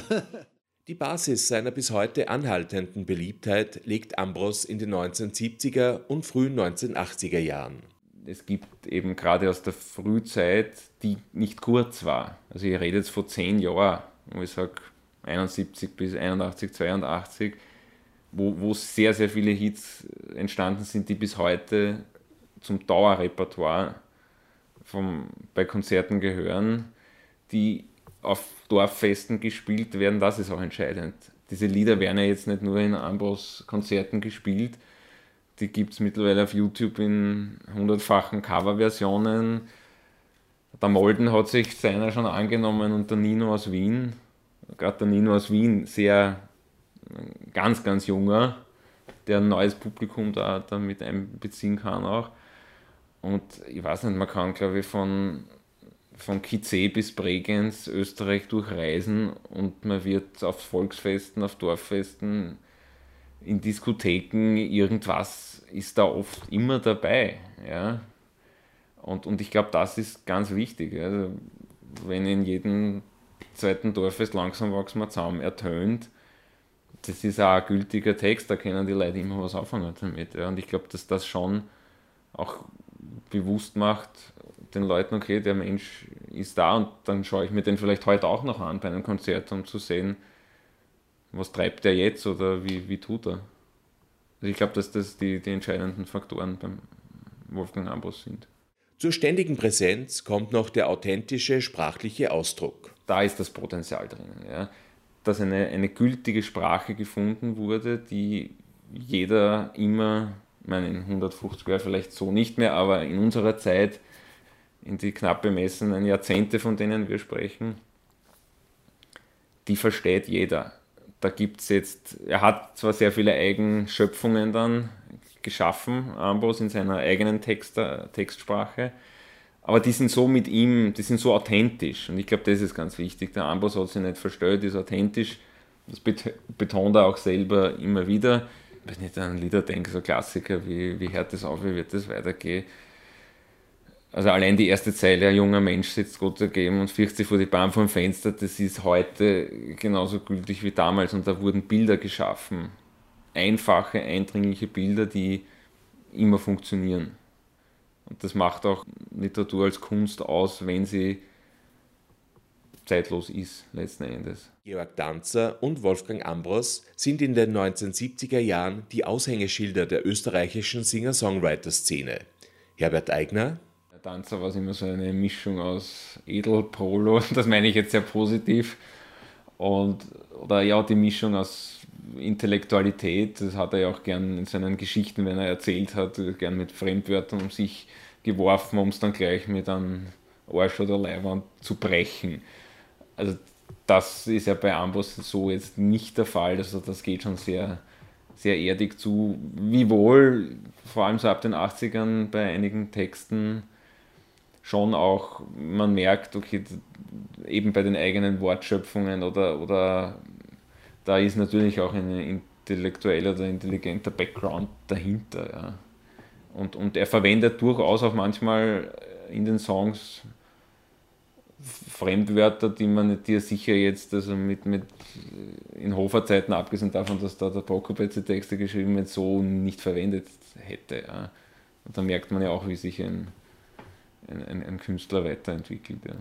[SPEAKER 2] [LAUGHS]
[SPEAKER 8] Die Basis seiner bis heute anhaltenden Beliebtheit legt Ambros in den 1970er und frühen 1980er Jahren.
[SPEAKER 15] Es gibt eben gerade aus der Frühzeit, die nicht kurz war. Also ich rede jetzt von zehn Jahren, wo ich sage 71 bis 81, 82, wo, wo sehr, sehr viele Hits entstanden sind, die bis heute zum Dauerrepertoire vom, bei Konzerten gehören, die auf Dorffesten gespielt werden, das ist auch entscheidend. Diese Lieder werden ja jetzt nicht nur in Ambros-Konzerten gespielt, die gibt es mittlerweile auf YouTube in hundertfachen Coverversionen. Der Molden hat sich seiner schon angenommen und der Nino aus Wien, gerade der Nino aus Wien, sehr ganz, ganz junger, der ein neues Publikum da, da mit einbeziehen kann auch. Und ich weiß nicht, man kann, glaube ich, von, von Kizé bis Bregenz Österreich durchreisen und man wird auf Volksfesten, auf Dorffesten, in Diskotheken, irgendwas ist da oft immer dabei. Ja? Und, und ich glaube, das ist ganz wichtig. Also, wenn in jedem zweiten Dorffest langsam wachsen wir zusammen ertönt, das ist auch ein gültiger Text, da können die Leute immer was anfangen damit. Ja. Und ich glaube, dass das schon auch bewusst macht, den Leuten, okay, der Mensch ist da und dann schaue ich mir den vielleicht heute auch noch an bei einem Konzert, um zu sehen, was treibt der jetzt oder wie, wie tut er. Also ich glaube, dass das die, die entscheidenden Faktoren beim Wolfgang Ambros sind.
[SPEAKER 8] Zur ständigen Präsenz kommt noch der authentische sprachliche Ausdruck.
[SPEAKER 15] Da ist das Potenzial drin. Ja. Dass eine, eine gültige Sprache gefunden wurde, die jeder immer, ich meine, in 150 Jahren vielleicht so nicht mehr, aber in unserer Zeit, in die knapp bemessenen Jahrzehnte, von denen wir sprechen, die versteht jeder. Da gibt es jetzt, er hat zwar sehr viele Eigenschöpfungen dann geschaffen, Ambros in seiner eigenen Text, Textsprache, aber die sind so mit ihm, die sind so authentisch und ich glaube, das ist ganz wichtig. Der Ambros hat sich nicht verstellt, ist authentisch, das betont er auch selber immer wieder. Wenn ich an Lieder denke, so Klassiker wie, wie hört das auf, wie wird das weitergehen, also allein die erste Zeile, ein junger Mensch sitzt Gott ergeben und fürchtet sich vor die Bahn vom Fenster, das ist heute genauso gültig wie damals und da wurden Bilder geschaffen. Einfache, eindringliche Bilder, die immer funktionieren. Und das macht auch Literatur als Kunst aus, wenn sie zeitlos ist, letzten Endes.
[SPEAKER 8] Georg Danzer und Wolfgang Ambros sind in den 1970er Jahren die Aushängeschilder der österreichischen Singer-Songwriter-Szene. Herbert Eigner
[SPEAKER 15] Tanzer war es immer so eine Mischung aus Edel, Polo, [LAUGHS] das meine ich jetzt sehr positiv, und, oder ja, die Mischung aus Intellektualität, das hat er ja auch gern in seinen Geschichten, wenn er erzählt hat, gern mit Fremdwörtern um sich geworfen, um es dann gleich mit einem Arsch oder Leibwand zu brechen. Also das ist ja bei Ambos so jetzt nicht der Fall, also das geht schon sehr, sehr erdig zu, wiewohl vor allem so ab den 80ern bei einigen Texten schon auch, man merkt, okay, eben bei den eigenen Wortschöpfungen oder, oder da ist natürlich auch ein intellektueller oder intelligenter Background dahinter. Ja. Und, und er verwendet durchaus auch manchmal in den Songs Fremdwörter, die man dir sicher jetzt, also mit, mit in Hoferzeiten, abgesehen davon, dass da der Prokopetz die Texte geschrieben hat, so nicht verwendet hätte. Ja. Und da merkt man ja auch, wie sich ein, ein, ein, ein Künstler weiterentwickelt. Ja.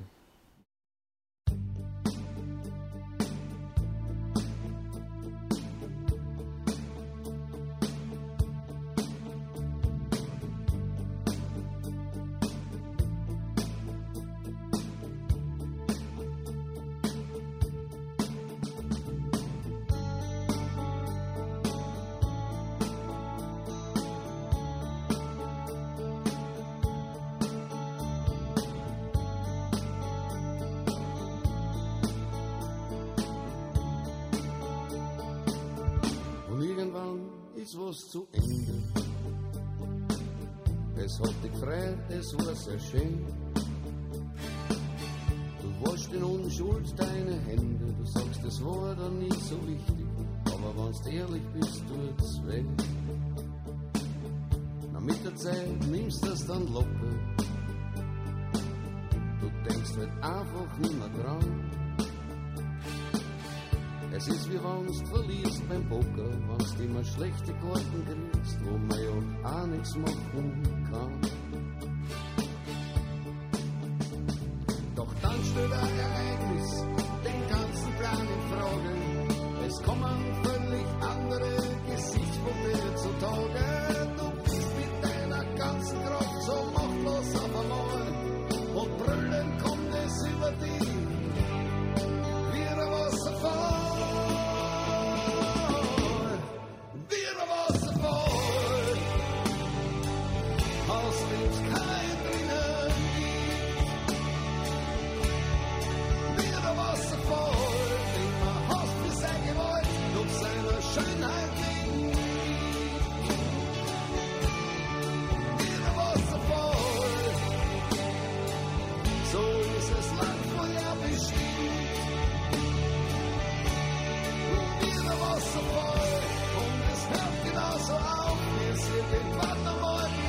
[SPEAKER 19] Wasser voll und ist Nerv genauso auf, wir sind im Wandermord.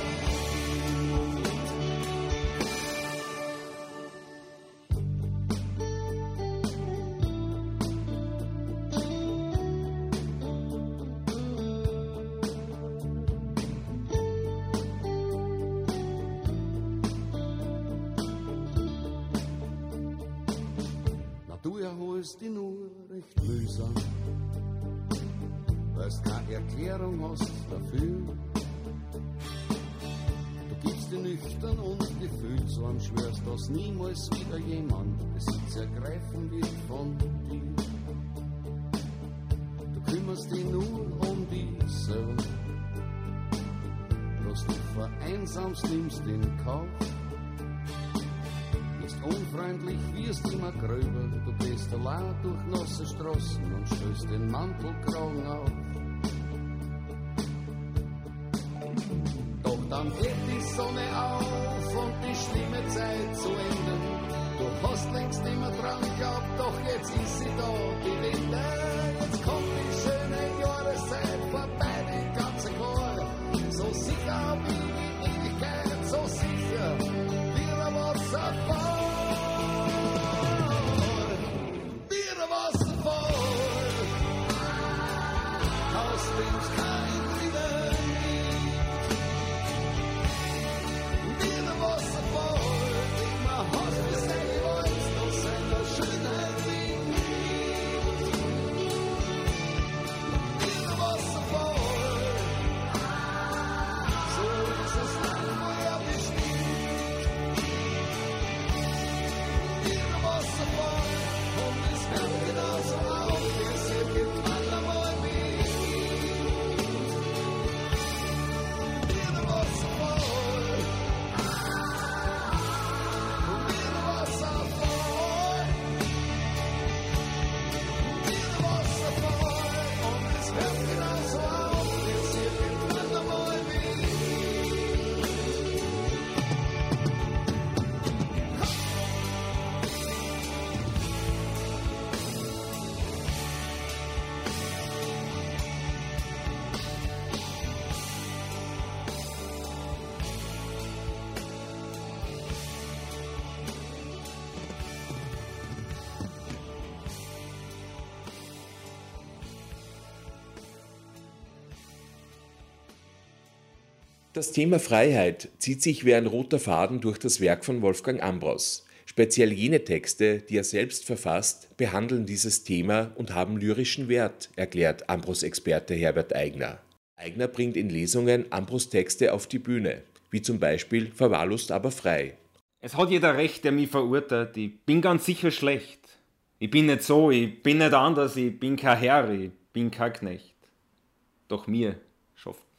[SPEAKER 17] Fällst dich nur recht mühsam, weil's keine Erklärung hast dafür. Du gibst dir nüchtern und gefühlsam, schwörst, dass niemals wieder jemand Besitz ergreifen wird von dir. Du kümmerst dich nur um dich selber, dass du vereinsamst, nimmst den Kauf unfreundlich wirst immer gröber. Du gehst allein durch nasse Straßen und stößt den Mantelkragen auf. Doch dann geht die Sonne auf und die schlimme Zeit zu Ende. Du hast längst immer dran geglaubt, doch jetzt ist sie da, die Wende. Jetzt kommt die schöne Jahreszeit
[SPEAKER 8] Das Thema Freiheit zieht sich wie ein roter Faden durch das Werk von Wolfgang Ambros. Speziell jene Texte, die er selbst verfasst, behandeln dieses Thema und haben lyrischen Wert, erklärt Ambros-Experte Herbert Eigner. Eigner bringt in Lesungen Ambros Texte auf die Bühne, wie zum Beispiel Verwahrlost aber frei.
[SPEAKER 15] Es hat jeder recht, der mich verurteilt. Ich bin ganz sicher schlecht. Ich bin nicht so, ich bin nicht anders, ich bin kein Herr, ich bin kein Knecht. Doch mir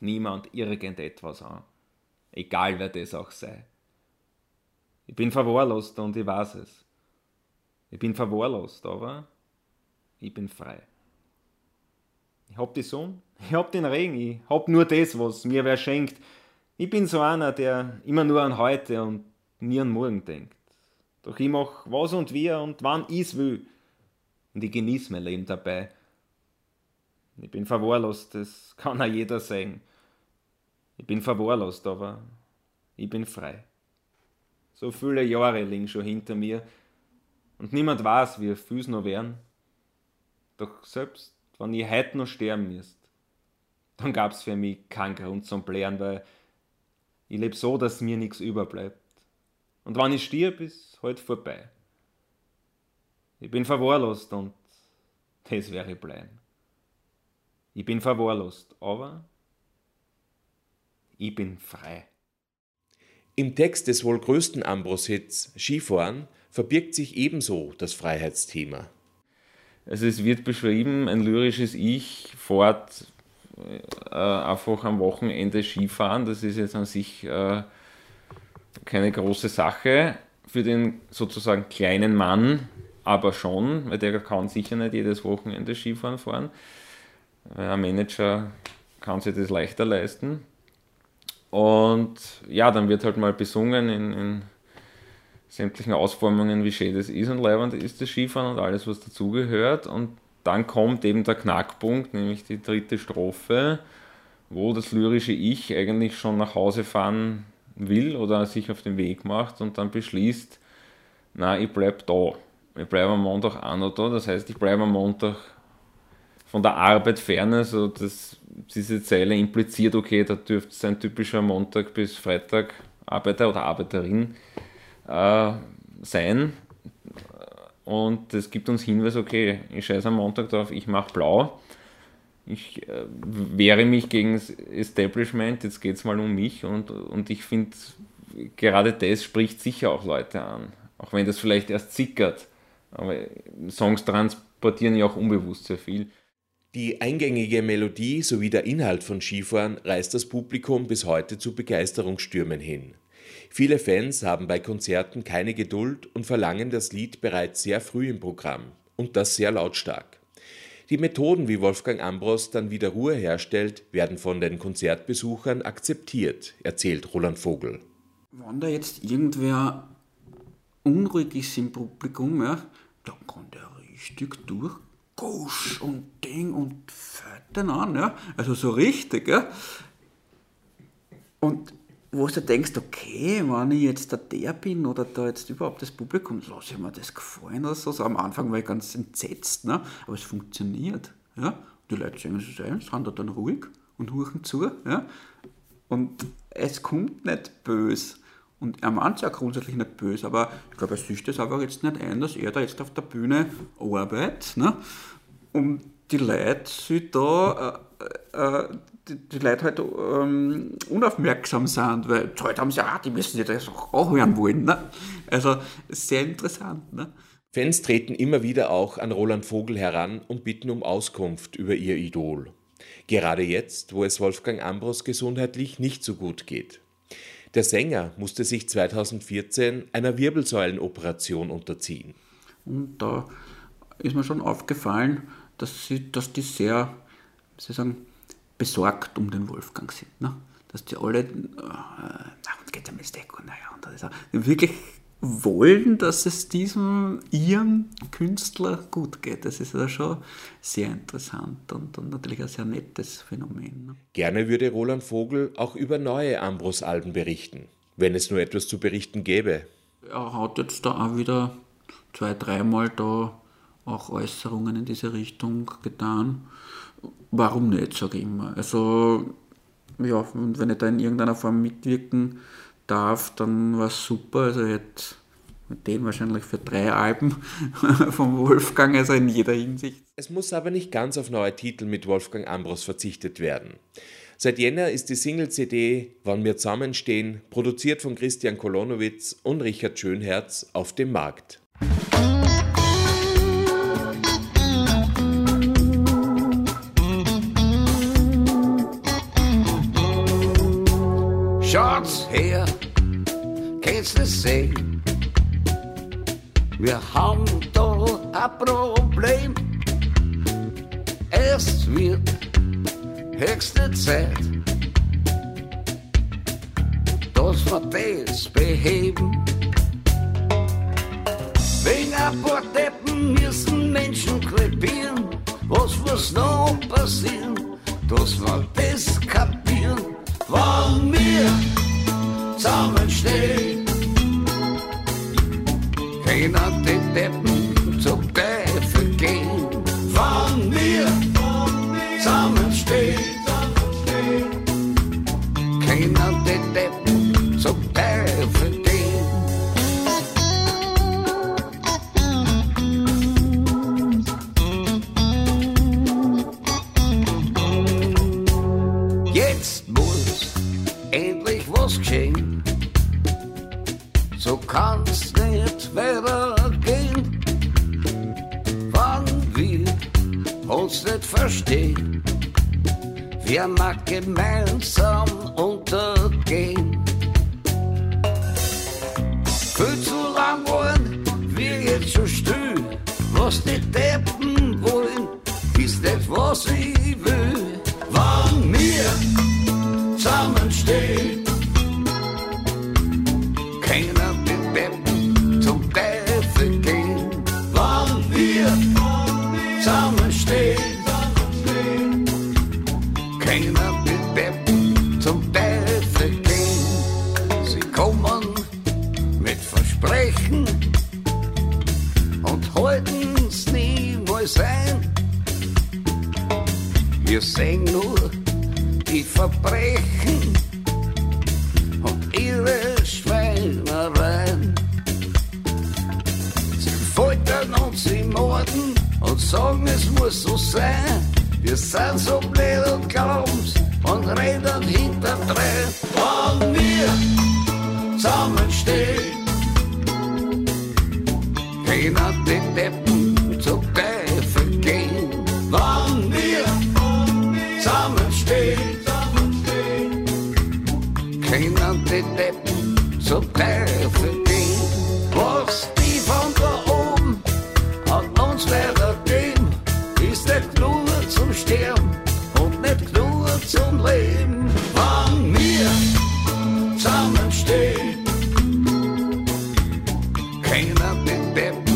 [SPEAKER 15] niemand irgendetwas an. Egal wer das auch sei. Ich bin verwahrlost und ich weiß es. Ich bin verwahrlost, aber ich bin frei. Ich hab die Sonne, ich hab den Regen, ich hab nur das, was mir wer schenkt. Ich bin so einer, der immer nur an heute und nie an morgen denkt. Doch ich mach was und wie und wann ich's will. Und ich genieße mein Leben dabei. Ich bin verwahrlost, das kann auch jeder sagen. Ich bin verwahrlost, aber ich bin frei. So viele Jahre liegen schon hinter mir und niemand weiß, wie viel noch werden. Doch selbst wenn ich heute noch sterben müsst, dann gab's für mich keinen Grund zum Blären, weil ich lebe so, dass mir nichts überbleibt. Und wenn ich stirb, ist halt vorbei. Ich bin verwahrlost und das wäre bleiben. Ich bin verwahrlost, aber ich bin frei.
[SPEAKER 8] Im Text des wohl größten Ambros-Hits Skifahren verbirgt sich ebenso das Freiheitsthema.
[SPEAKER 15] Also es wird beschrieben, ein lyrisches Ich fährt äh, einfach am Wochenende Skifahren. Das ist jetzt an sich äh, keine große Sache für den sozusagen kleinen Mann, aber schon, weil der kann sicher nicht jedes Wochenende Skifahren fahren. Ein Manager kann sich das leichter leisten. Und ja, dann wird halt mal besungen in, in sämtlichen Ausformungen, wie schön das ist und leibend ist das Skifahren und alles, was dazugehört. Und dann kommt eben der Knackpunkt, nämlich die dritte Strophe, wo das lyrische Ich eigentlich schon nach Hause fahren will oder sich auf den Weg macht und dann beschließt, na, ich bleib da. Ich bleibe am Montag auch noch da. Das heißt, ich bleibe am Montag von der Arbeit fern. Also das, diese Zeile impliziert, okay, da dürfte es ein typischer Montag bis Freitag Arbeiter oder Arbeiterin äh, sein. und das gibt uns Hinweis, okay, ich scheiße am Montag drauf, ich mache blau. Ich äh, wehre mich gegen das Establishment, jetzt geht es mal um mich und, und ich finde, gerade das spricht sicher auch Leute an. Auch wenn das vielleicht erst zickert. Aber Songs transportieren ja auch unbewusst sehr viel.
[SPEAKER 8] Die eingängige Melodie sowie der Inhalt von Skifahren reißt das Publikum bis heute zu Begeisterungsstürmen hin. Viele Fans haben bei Konzerten keine Geduld und verlangen das Lied bereits sehr früh im Programm und das sehr lautstark. Die Methoden, wie Wolfgang Ambros dann wieder Ruhe herstellt, werden von den Konzertbesuchern akzeptiert, erzählt Roland Vogel.
[SPEAKER 14] Wenn da jetzt irgendwer unruhig ist im Publikum, ja, dann kann der richtig durch Gusch und Ding und fällt den an, ja. Also so richtig, ja. Und wo du denkst, okay, wenn ich jetzt da der bin oder da jetzt überhaupt das Publikum, lasse ich mir das gefallen oder so. so. Am Anfang war ich ganz entsetzt, ne? aber es funktioniert. Ja? Die Leute singen es ein, sind da dann ruhig und huchen zu. Ja? Und es kommt nicht böse. Und er meint es ja grundsätzlich nicht böse, aber ich glaube, er sieht das einfach jetzt nicht ein, dass er da jetzt auf der Bühne arbeitet. Ne? Und die Leute sich da, äh, äh, die, die Leute halt ähm, unaufmerksam sind, weil die Leute haben sie ja, die müssen sich das auch, auch hören wollen. Ne? Also sehr interessant. Ne?
[SPEAKER 8] Fans treten immer wieder auch an Roland Vogel heran und bitten um Auskunft über ihr Idol. Gerade jetzt, wo es Wolfgang Ambros gesundheitlich nicht so gut geht. Der Sänger musste sich 2014 einer Wirbelsäulenoperation unterziehen.
[SPEAKER 14] Und da ist mir schon aufgefallen, dass, sie, dass die sehr, wie soll ich sagen, besorgt um den Wolfgang sind. Ne? Dass die alle, äh, na, geht es am Mistake und naja, und das ist wirklich wollen, dass es diesem ihrem Künstler gut geht. Das ist ja schon sehr interessant und, und natürlich ein sehr nettes Phänomen. Ne?
[SPEAKER 8] Gerne würde Roland Vogel auch über neue Ambros-Alben berichten, wenn es nur etwas zu berichten gäbe.
[SPEAKER 14] Er hat jetzt da auch wieder zwei, dreimal da auch Äußerungen in diese Richtung getan. Warum nicht, sage ich immer. Also, ja, wenn ich da in irgendeiner Form mitwirken darf, dann war es super. Also, ich hätte mit denen wahrscheinlich für drei Alben [LAUGHS] vom Wolfgang, also in jeder Hinsicht.
[SPEAKER 8] Es muss aber nicht ganz auf neue Titel mit Wolfgang Ambros verzichtet werden. Seit Jänner ist die Single-CD Wann wir zusammenstehen, produziert von Christian Kolonowitz und Richard Schönherz, auf dem Markt.
[SPEAKER 19] Her, kannst du sehen? Wir haben da ein Problem. Es wird höchste Zeit, dass wir das beheben. Wegen ein paar Deppen müssen Menschen krepieren. Was muss noch passieren, dass wir das kapieren? Wann wir zusammenstehen, keiner den Deppen nicht wir mag gemeinsam untergehen. Viel zu lang wollen wir jetzt schon still, was die Deppen wollen, ist nicht was ich will. Wann wir zusammenstehen, sehen nur die Verbrechen und ihre Schweinereien. Sie foltern und warten und sagen, es muss so sein. Wir sind so blöd und glauben's und reden hinterdrein. Wenn wir zusammenstehen, keiner die Deppen Zu Teufel gehen. Was die von da oben an uns weitergeben, ist nicht nur zum Sterben und nicht nur zum Leben. Wenn wir zusammenstehen, keiner den Deppen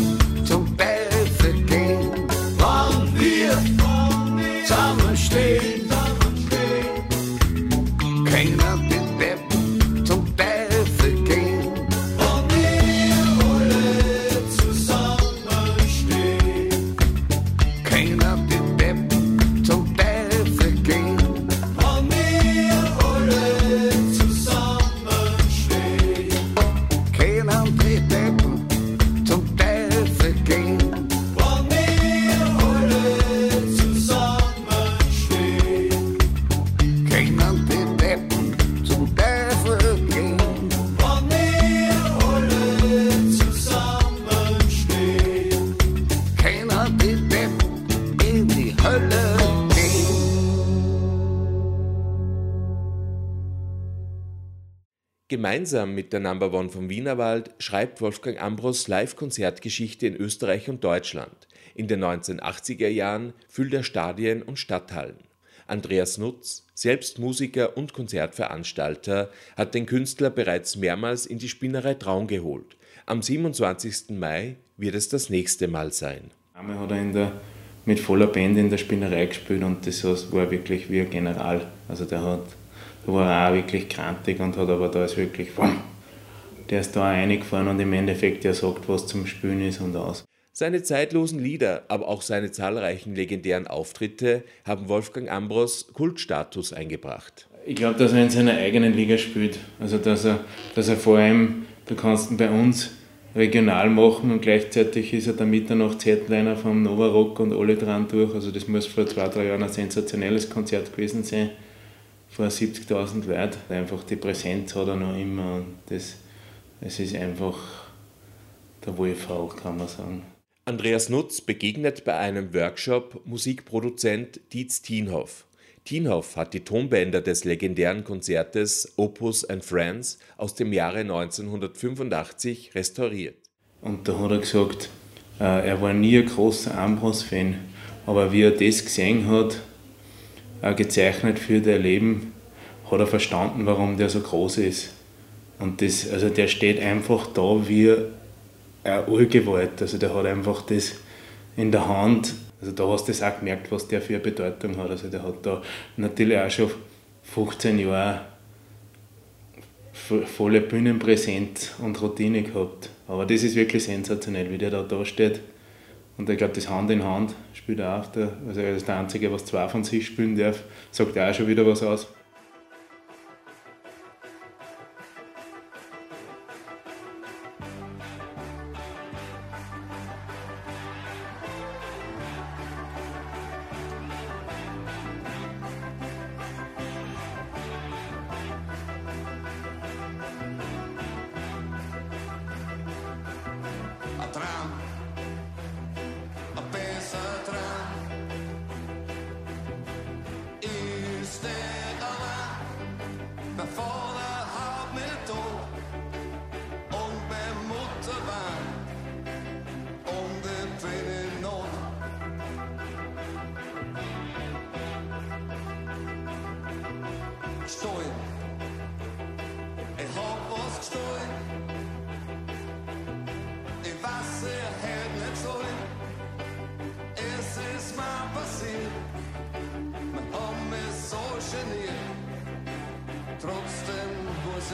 [SPEAKER 8] Gemeinsam mit der Number One vom Wienerwald schreibt Wolfgang Ambros Live-Konzertgeschichte in Österreich und Deutschland. In den 1980er Jahren füllt er Stadien und Stadthallen. Andreas Nutz, selbst Musiker und Konzertveranstalter, hat den Künstler bereits mehrmals in die Spinnerei Traun geholt. Am 27. Mai wird es das nächste Mal sein.
[SPEAKER 13] Einmal hat er in der, mit voller Band in der Spinnerei gespielt und das war wirklich wie ein General. Also der hat, war auch wirklich krantig und hat aber da ist wirklich, der ist da auch reingefahren und im Endeffekt der sagt, was zum Spielen ist und aus.
[SPEAKER 8] Seine zeitlosen Lieder, aber auch seine zahlreichen legendären Auftritte haben Wolfgang Ambros Kultstatus eingebracht.
[SPEAKER 13] Ich glaube, dass er in seiner eigenen Liga spielt. Also dass er, dass er vor allem, du kannst ihn bei uns regional machen und gleichzeitig ist er der Mitternacht-Headliner vom Nova Rock und alle dran durch. Also das muss vor zwei, drei Jahren ein sensationelles Konzert gewesen sein. Vor 70.000 Leuten. Einfach die Präsenz hat er noch immer und das, es ist einfach der Wolfhauch, kann man sagen.
[SPEAKER 8] Andreas Nutz begegnet bei einem Workshop Musikproduzent Dietz Tienhoff. Tienhoff hat die Tonbänder des legendären Konzertes Opus and Friends aus dem Jahre 1985 restauriert.
[SPEAKER 13] Und da hat er gesagt, äh, er war nie ein großer Ambros-Fan, aber wie er das gesehen hat, gezeichnet für dein Leben, hat er verstanden, warum der so groß ist. Und das, also der steht einfach da wie ein Urgewalt. Also der hat einfach das in der Hand. Also da hast du das auch gemerkt, was der für eine Bedeutung hat. Also der hat da natürlich auch schon 15 Jahre volle Bühnenpräsenz und Routine gehabt. Aber das ist wirklich sensationell, wie der da, da steht. Und ich glaube, das Hand in Hand spielt auch. Der, also er ist der Einzige, was zwei von sich spielen darf, sagt auch schon wieder was aus.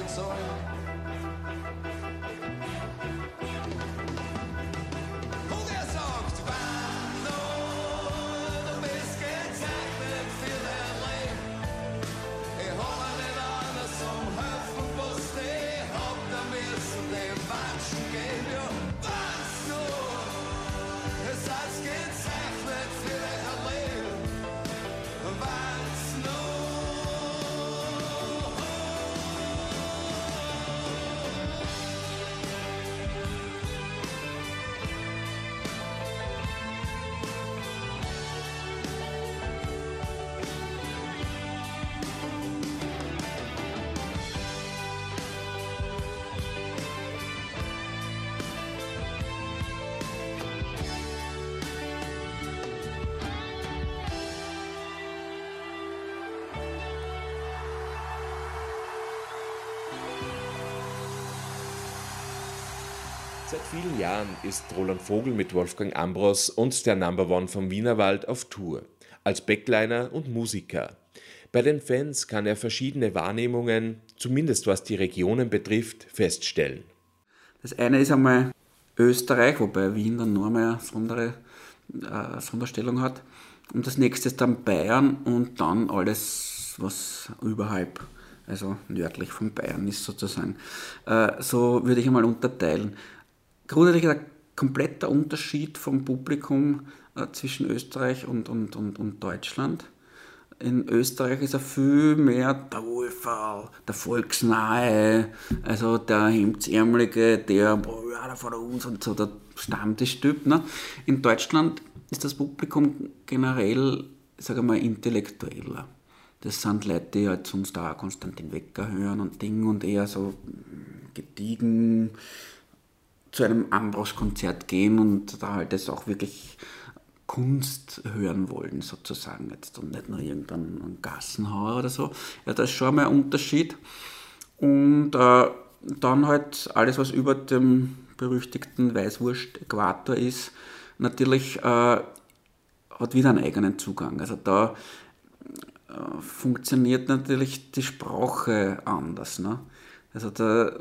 [SPEAKER 19] Muss ich
[SPEAKER 8] Seit vielen Jahren ist Roland Vogel mit Wolfgang Ambros und der Number One vom Wienerwald auf Tour, als Backliner und Musiker. Bei den Fans kann er verschiedene Wahrnehmungen, zumindest was die Regionen betrifft, feststellen.
[SPEAKER 14] Das eine ist einmal Österreich, wobei Wien dann nur mehr eine Sondere, äh, Sonderstellung hat. Und das nächste ist dann Bayern und dann alles, was überhalb, also nördlich von Bayern ist sozusagen. Äh, so würde ich einmal unterteilen. Grundsätzlich ein kompletter Unterschied vom Publikum äh, zwischen Österreich und, und, und, und Deutschland. In Österreich ist er viel mehr der Wohlfall, der Volksnahe, also der Hemdsärmelige, der, boah, ja, von uns und so, der Stammtischtyp. Ne? In Deutschland ist das Publikum generell, sage mal, intellektueller. Das sind Leute, die halt sonst auch Konstantin Wecker hören und Ding und eher so gediegen zu einem Ambros-Konzert gehen und da halt das auch wirklich Kunst hören wollen, sozusagen, jetzt und nicht nur irgendeinen Gassenhauer oder so. Ja, das ist schon mal ein Unterschied. Und äh, dann halt alles, was über dem berüchtigten Weißwurst-Äquator ist, natürlich äh, hat wieder einen eigenen Zugang. Also da äh, funktioniert natürlich die Sprache anders. Ne? Also da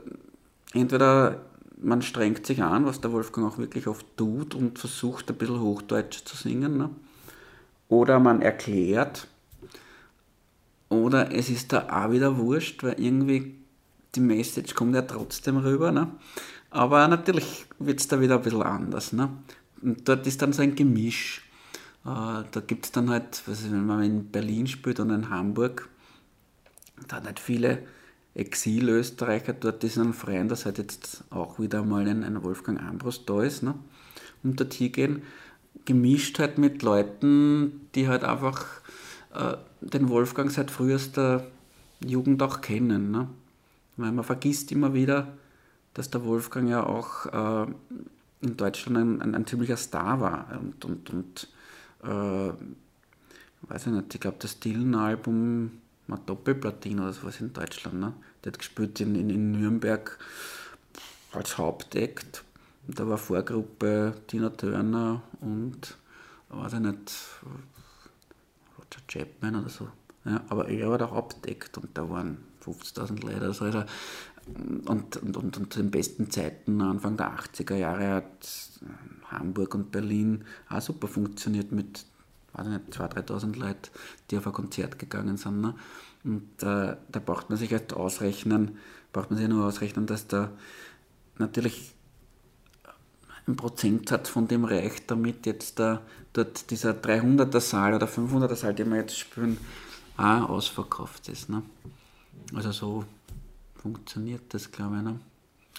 [SPEAKER 14] entweder man strengt sich an, was der Wolfgang auch wirklich oft tut und versucht ein bisschen Hochdeutsch zu singen. Ne? Oder man erklärt. Oder es ist da auch wieder wurscht, weil irgendwie die Message kommt ja trotzdem rüber. Ne? Aber natürlich wird es da wieder ein bisschen anders. Ne? Und dort ist dann so ein Gemisch. Äh, da gibt es dann halt, was ist, wenn man in Berlin spielt und in Hamburg, da hat halt viele Exil-Österreicher dort ist ein Freien, dass halt jetzt auch wieder mal ein, ein Wolfgang Ambros da ist, ne? und dort hingehen, gemischt halt mit Leuten, die halt einfach äh, den Wolfgang seit frühester Jugend auch kennen. Ne? Weil man vergisst immer wieder, dass der Wolfgang ja auch äh, in Deutschland ein, ein, ein, ziemlicher Star war und, und, und äh, weiß ich nicht, ich glaube das Dylan-Album mal Doppelplatin oder sowas in Deutschland. Ne? Der hat gespielt in, in, in Nürnberg als Hauptakt. Und da war Vorgruppe Tina Turner und, weiß ich nicht, Roger Chapman oder so. Ja, aber er war der Hauptakt und da waren 50.000 Leute. Also, also und, und, und, und zu den besten Zeiten, Anfang der 80er Jahre, hat Hamburg und Berlin auch super funktioniert mit weiß nicht, 2.000, 3.000 Leute, die auf ein Konzert gegangen sind. Ne? Und äh, da braucht man sich halt ausrechnen, braucht man sich nur ausrechnen, dass da natürlich ein Prozentsatz von dem reicht, damit jetzt da dort dieser 300er Saal oder 500er Saal, den wir jetzt spielen, auch ausverkauft ist. Ne? Also so funktioniert das, glaube ich. Ne?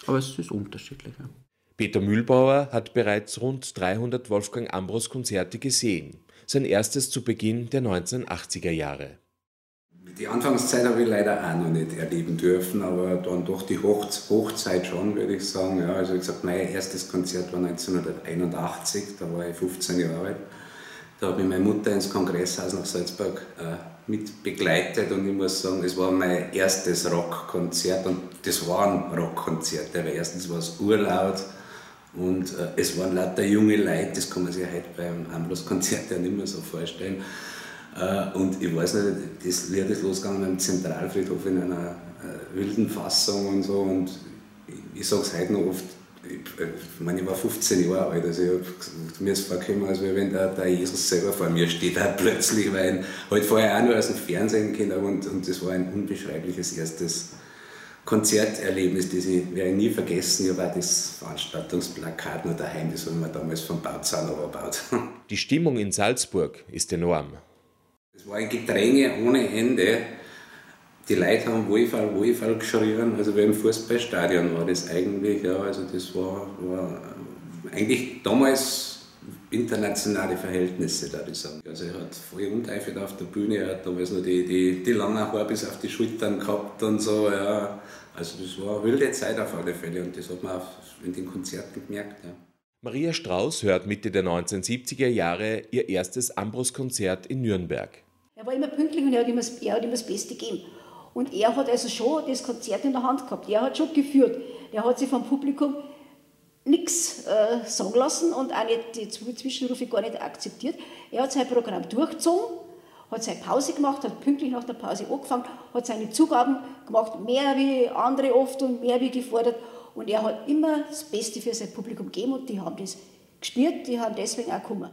[SPEAKER 14] Aber es ist unterschiedlich. Ja.
[SPEAKER 8] Peter Mühlbauer hat bereits rund 300 Wolfgang Ambros Konzerte gesehen sein erstes zu Beginn der 1980er Jahre.
[SPEAKER 11] Die Anfangszeit habe ich leider auch noch nicht erleben dürfen, aber dann doch die Hochzeit schon, würde ich sagen. Ja, also wie gesagt, mein erstes Konzert war 1981, da war ich 15 Jahre alt. Da habe ich meine Mutter ins Kongresshaus nach Salzburg äh, mit begleitet und ich muss sagen, es war mein erstes Rockkonzert und das war ein Rockkonzert, weil erstens war es urlaut, und äh, es waren lauter junge Leute, das kann man sich heute beim Ambros-Konzert ja nicht mehr so vorstellen. Äh, und ich weiß nicht, das Lied ist losgegangen am Zentralfriedhof in einer äh, wilden Fassung und so. Und ich, ich sage es heute noch oft, ich, ich, meine, ich war 15 Jahre alt, also ich habe mir ist vorgekommen, als wenn der, der, Jesus selber vor mir steht, [LAUGHS] halt plötzlich, weil ich halt vorher auch nur aus dem Fernsehen kenne und, und das war ein unbeschreibliches erstes Konzerterlebnis, das ich, werde ich nie vergessen. Ich auch das Veranstaltungsplakat noch daheim, das haben wir damals vom Bauzahn gebaut. [LAUGHS]
[SPEAKER 8] Die Stimmung in Salzburg ist enorm.
[SPEAKER 11] Es war ein Gedränge ohne Ende. Die Leute haben Wohlfall, Wohlfall geschrien. Also wie im Fußballstadion war das eigentlich. Ja, also das war, war eigentlich damals internationale Verhältnisse, da ich sagen. Also er hat voll unteifelt auf der Bühne, er hat damals noch die, die, die langen Haare bis auf die Schultern gehabt und so, ja. Also das war eine wilde Zeit auf alle Fälle und das hat man auch in den Konzerten gemerkt, ja.
[SPEAKER 8] Maria Strauß hört Mitte der 1970er Jahre ihr erstes Ambros-Konzert in Nürnberg.
[SPEAKER 10] Er war immer pünktlich und er hat immer, er hat immer das Beste gegeben. Und er hat also schon das Konzert in der Hand gehabt. Er hat schon geführt. Er hat sich vom Publikum nichts äh, sagen lassen und auch nicht die Zwischenrufe gar nicht akzeptiert. Er hat sein Programm durchgezogen, hat seine Pause gemacht, hat pünktlich nach der Pause angefangen, hat seine Zugaben gemacht, mehr wie andere oft und mehr wie gefordert. Und er hat immer das Beste für sein Publikum gegeben und die haben das gespürt, die haben deswegen auch gekommen.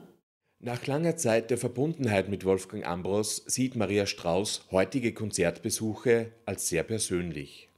[SPEAKER 8] Nach langer Zeit der Verbundenheit mit Wolfgang Ambros sieht Maria Strauß heutige Konzertbesuche als sehr persönlich.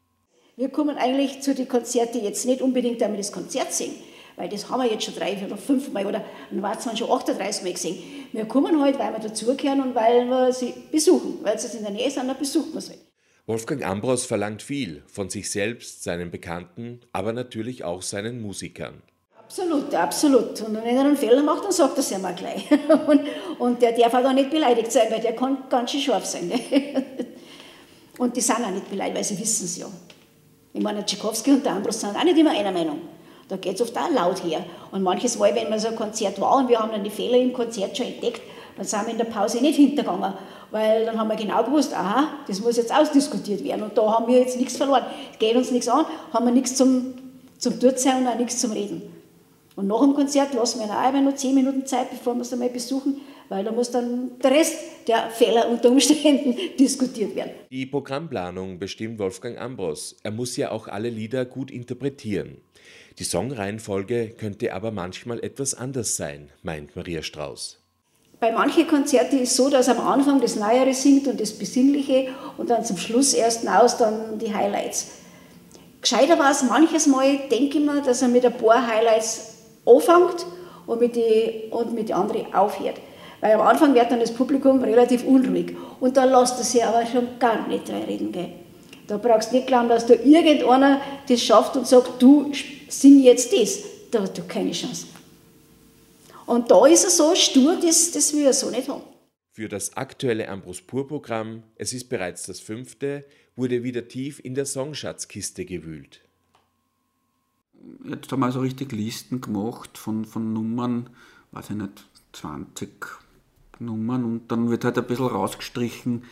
[SPEAKER 10] Wir kommen eigentlich zu den Konzerten jetzt nicht unbedingt, damit das Konzert singen, weil das haben wir jetzt schon drei oder fünf Mal oder dann war es schon 38 Mal gesehen. Wir kommen halt, weil wir dazugehören und weil wir sie besuchen. Weil sie in der Nähe sind, dann besuchen wir sie.
[SPEAKER 8] Wolfgang Ambros verlangt viel von sich selbst, seinen Bekannten, aber natürlich auch seinen Musikern.
[SPEAKER 10] Absolut, absolut. Und wenn er einen Fehler macht, dann sagt er es ja mal gleich. [LAUGHS] Und, und der darf auch nicht beleidigt sein, weil der kann ganz schön scharf sein. Ne? [LAUGHS] Und die sind auch nicht beleidigt, weil sie wissen es ja. Ich meine, der Tchaikovsky und der Ambros sind auch nicht immer einer Meinung. Da geht es oft auch laut her. Und manches Mal, wenn man so ein Konzert war und wir haben dann die Fehler im Konzert schon entdeckt, dann sind wir in der Pause nicht hintergegangen, weil dann haben wir genau gewusst, aha, das muss jetzt ausdiskutiert werden und da haben wir jetzt nichts verloren. Geht uns nichts an, haben wir nichts zum, zum Dortsein und auch nichts zum Reden. Und nach dem Konzert lassen wir auch noch zehn Minuten Zeit, bevor wir es einmal besuchen, weil da muss dann der Rest der Fehler unter Umständen [LAUGHS] diskutiert werden.
[SPEAKER 8] Die Programmplanung bestimmt Wolfgang Ambros. Er muss ja auch alle Lieder gut interpretieren. Die Songreihenfolge könnte aber manchmal etwas anders sein, meint Maria Strauß.
[SPEAKER 10] Bei manchen Konzerten ist es so, dass am Anfang das Neuere singt und das Besinnliche und dann zum Schluss erst aus dann die Highlights. Gescheiter war es manches Mal, denke ich mir, dass er mit ein paar Highlights anfängt und mit den und mit die anderen aufhört. Weil am Anfang wird dann das Publikum relativ unruhig und da lässt er sich aber schon gar nicht reden. Gell. Da brauchst du nicht glauben, dass da irgendeiner das schafft und sagt, du sing jetzt das. Da hat du keine Chance. Und da ist er so stur, das, das will er so nicht haben.
[SPEAKER 8] Für das aktuelle Ambros Pur-Programm, es ist bereits das fünfte, wurde wieder tief in der Songschatzkiste gewühlt
[SPEAKER 14] jetzt haben wir so richtig Listen gemacht von, von Nummern, weiß ich nicht, 20 Nummern und dann wird halt ein bisschen rausgestrichen,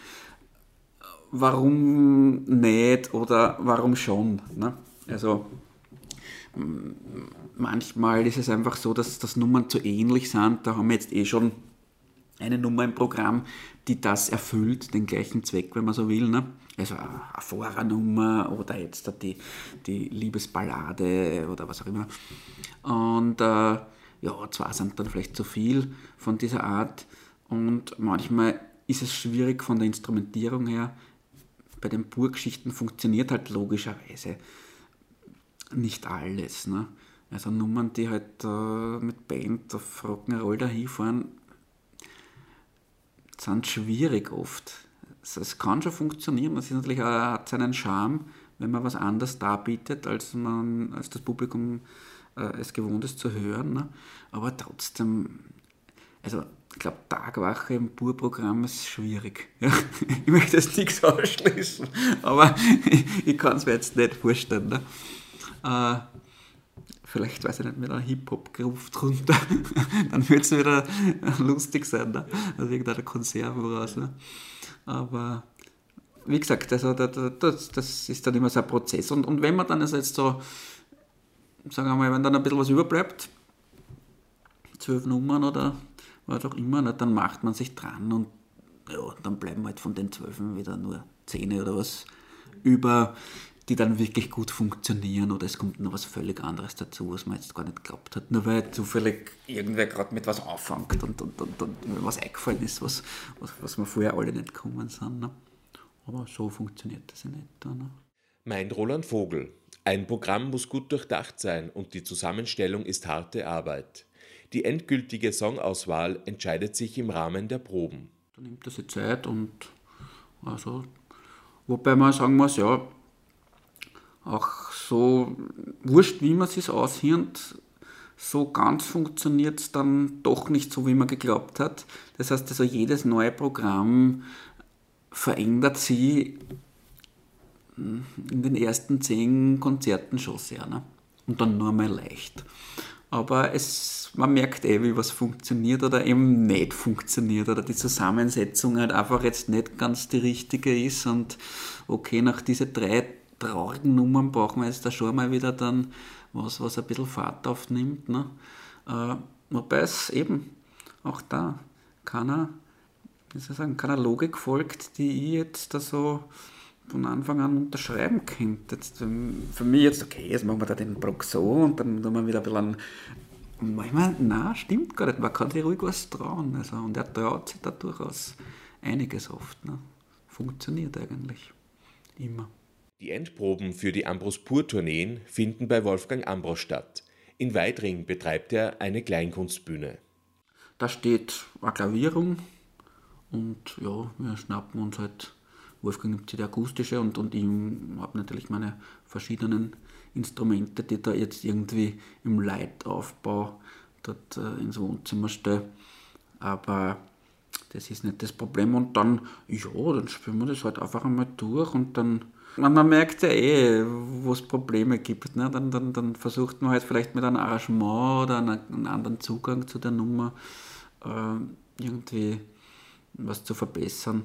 [SPEAKER 14] warum nicht oder warum schon. Ne? Also manchmal ist es einfach so, dass, dass Nummern zu ähnlich sind. Da haben wir jetzt eh schon eine Nummer im Programm, die das erfüllt, den gleichen Zweck, wenn man so will. Ne? Also eine Vorernummer oder jetzt die, die Liebesballade oder was auch immer. Und äh, ja, zwei sind dann vielleicht zu viel von dieser Art und manchmal ist es schwierig von der Instrumentierung her. Bei den Burgschichten funktioniert halt logischerweise nicht alles. Ne? Also Nummern, die halt äh, mit Band auf Rock'n'Roll dahin fahren, sind schwierig oft. Es kann schon funktionieren, es natürlich auch, hat seinen Charme, wenn man was anderes darbietet, als, man, als das Publikum äh, es gewohnt ist zu hören. Ne? Aber trotzdem, also ich glaube, Tagwache im Purprogramm ist schwierig. [LAUGHS] Ja? Ich möchte jetzt nichts ausschließen, aber [LAUGHS] ich, kann es mir jetzt nicht vorstellen. Ne? Äh, vielleicht, weiß ich nicht, mit einer Hip-Hop-Gruft drunter, [LAUGHS] dann wird es wieder lustig sein, ne? also irgendeine Konserve raus. Ne? Aber wie gesagt, also das, das ist dann immer so ein Prozess. Und, und wenn man dann also jetzt so, sagen wir mal, wenn dann ein bisschen was überbleibt, zwölf Nummern oder was auch immer, ne, dann macht man sich dran und ja, dann bleiben halt von den zwölfen wieder nur zehn oder was über die dann wirklich gut funktionieren oder es kommt noch was völlig anderes dazu, was man jetzt gar nicht geglaubt hat, nur weil zufällig irgendwer gerade mit was anfängt und, und, und, und was eingefallen ist, was, was, was wir vorher alle nicht gekommen sind. Ne? Aber so funktioniert das ja nicht. Ne?
[SPEAKER 8] Meint Roland Vogel. Ein Programm muss gut durchdacht sein und die Zusammenstellung ist harte Arbeit. Die endgültige Songauswahl entscheidet sich im Rahmen der Proben.
[SPEAKER 14] Da nimmt das Zeit und also, wobei man sagen muss, ja, auch so wurscht, wie man es sich aushirnt, so ganz funktioniert es dann doch nicht so, wie man geglaubt hat. Das heißt, also jedes neue Programm verändert sie in den ersten zehn Konzerten schon sehr. Ne? Und dann nur mal leicht. Aber es, man merkt eh, wie was funktioniert oder eben nicht funktioniert oder die Zusammensetzung halt einfach jetzt nicht ganz die richtige ist und okay, nach diesen drei traurigen Nummern brauchen wir jetzt da schon mal wieder dann was, was ein bisschen Fahrt aufnimmt. Ne? Äh, wobei es eben auch da keiner, wie soll ich sagen, keiner Logik folgt, die ich jetzt da so von Anfang an unterschreiben könnte. Jetzt, ähm, für mich jetzt, okay, jetzt machen wir da den Brock so und dann tun wir wieder ein bisschen Manchmal, nein, stimmt gar nicht. Man kann sich ruhig was trauen. Also, und er traut sich da durchaus einiges oft. Ne? Funktioniert eigentlich. Immer.
[SPEAKER 8] Die Endproben für die Ambros Pur Tourneen finden bei Wolfgang Ambros statt. In Weidring betreibt er eine Kleinkunstbühne.
[SPEAKER 14] Da steht eine Klavierung und ja, wir schnappen uns halt, Wolfgang nimmt die akustische und, und ich habe natürlich meine verschiedenen Instrumente, die da jetzt irgendwie im Leitaufbau dort äh, ins Wohnzimmer stelle. Aber das ist nicht das Problem. Und dann, ja, dann spielen wir das halt einfach einmal durch und dann, man merkt ja eh, wo es Probleme gibt. Ne? Dann, dann, dann versucht man halt vielleicht mit einem Arrangement oder einem, einem anderen Zugang zu der Nummer äh, irgendwie was zu verbessern.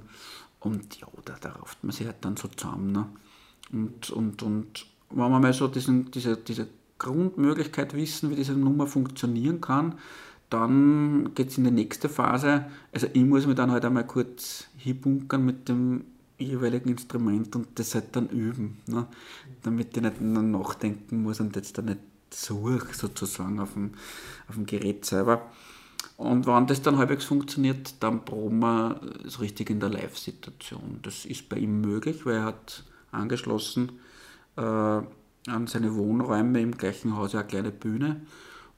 [SPEAKER 14] Und ja, da, da rauft man sich halt dann so zusammen. Ne? Und, und, und wenn wir mal so diesen, diese, diese Grundmöglichkeit wissen, wie diese Nummer funktionieren kann, dann geht es in die nächste Phase. Also ich muss mich dann halt einmal kurz hinbunkern mit dem jeweiligen Instrument und das halt dann üben, ne? damit ich nicht nachdenken muss und jetzt da nicht suche sozusagen auf dem, auf dem Gerät selber. Und wenn das dann halbwegs funktioniert, dann proben wir es richtig in der Live-Situation. Das ist bei ihm möglich, weil er hat angeschlossen äh, an seine Wohnräume im gleichen Haus eine kleine Bühne.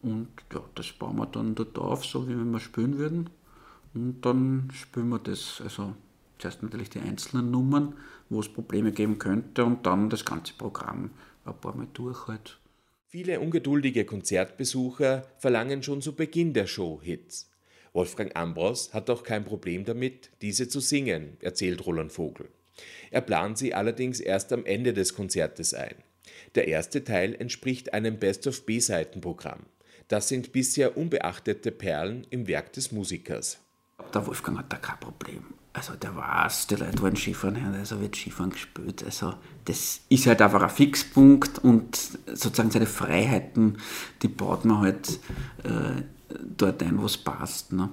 [SPEAKER 14] Und ja, das bauen wir dann dort auf, so wie wenn wir spielen würden. Und dann spielen wir das. Also zuerst natürlich die einzelnen Nummern, wo es Probleme geben könnte, und dann das ganze Programm ein paar Mal durch halt.
[SPEAKER 8] Viele ungeduldige Konzertbesucher verlangen schon zu Beginn der Show Hits. Wolfgang Ambros hat auch kein Problem damit, diese zu singen, erzählt Roland Vogel. Er plant sie allerdings erst am Ende des Konzertes ein. Der erste Teil entspricht einem Best-of-B-Seiten-Programm. Das sind bisher unbeachtete Perlen im Werk des Musikers.
[SPEAKER 14] Der Wolfgang hat da kein Problem. Also der weiß, die Leute wollen Skifahren hören, also wird Skifahren gespielt. Also das ist halt einfach ein Fixpunkt und sozusagen seine Freiheiten, die baut man halt äh, dort ein, wo es passt. Ne?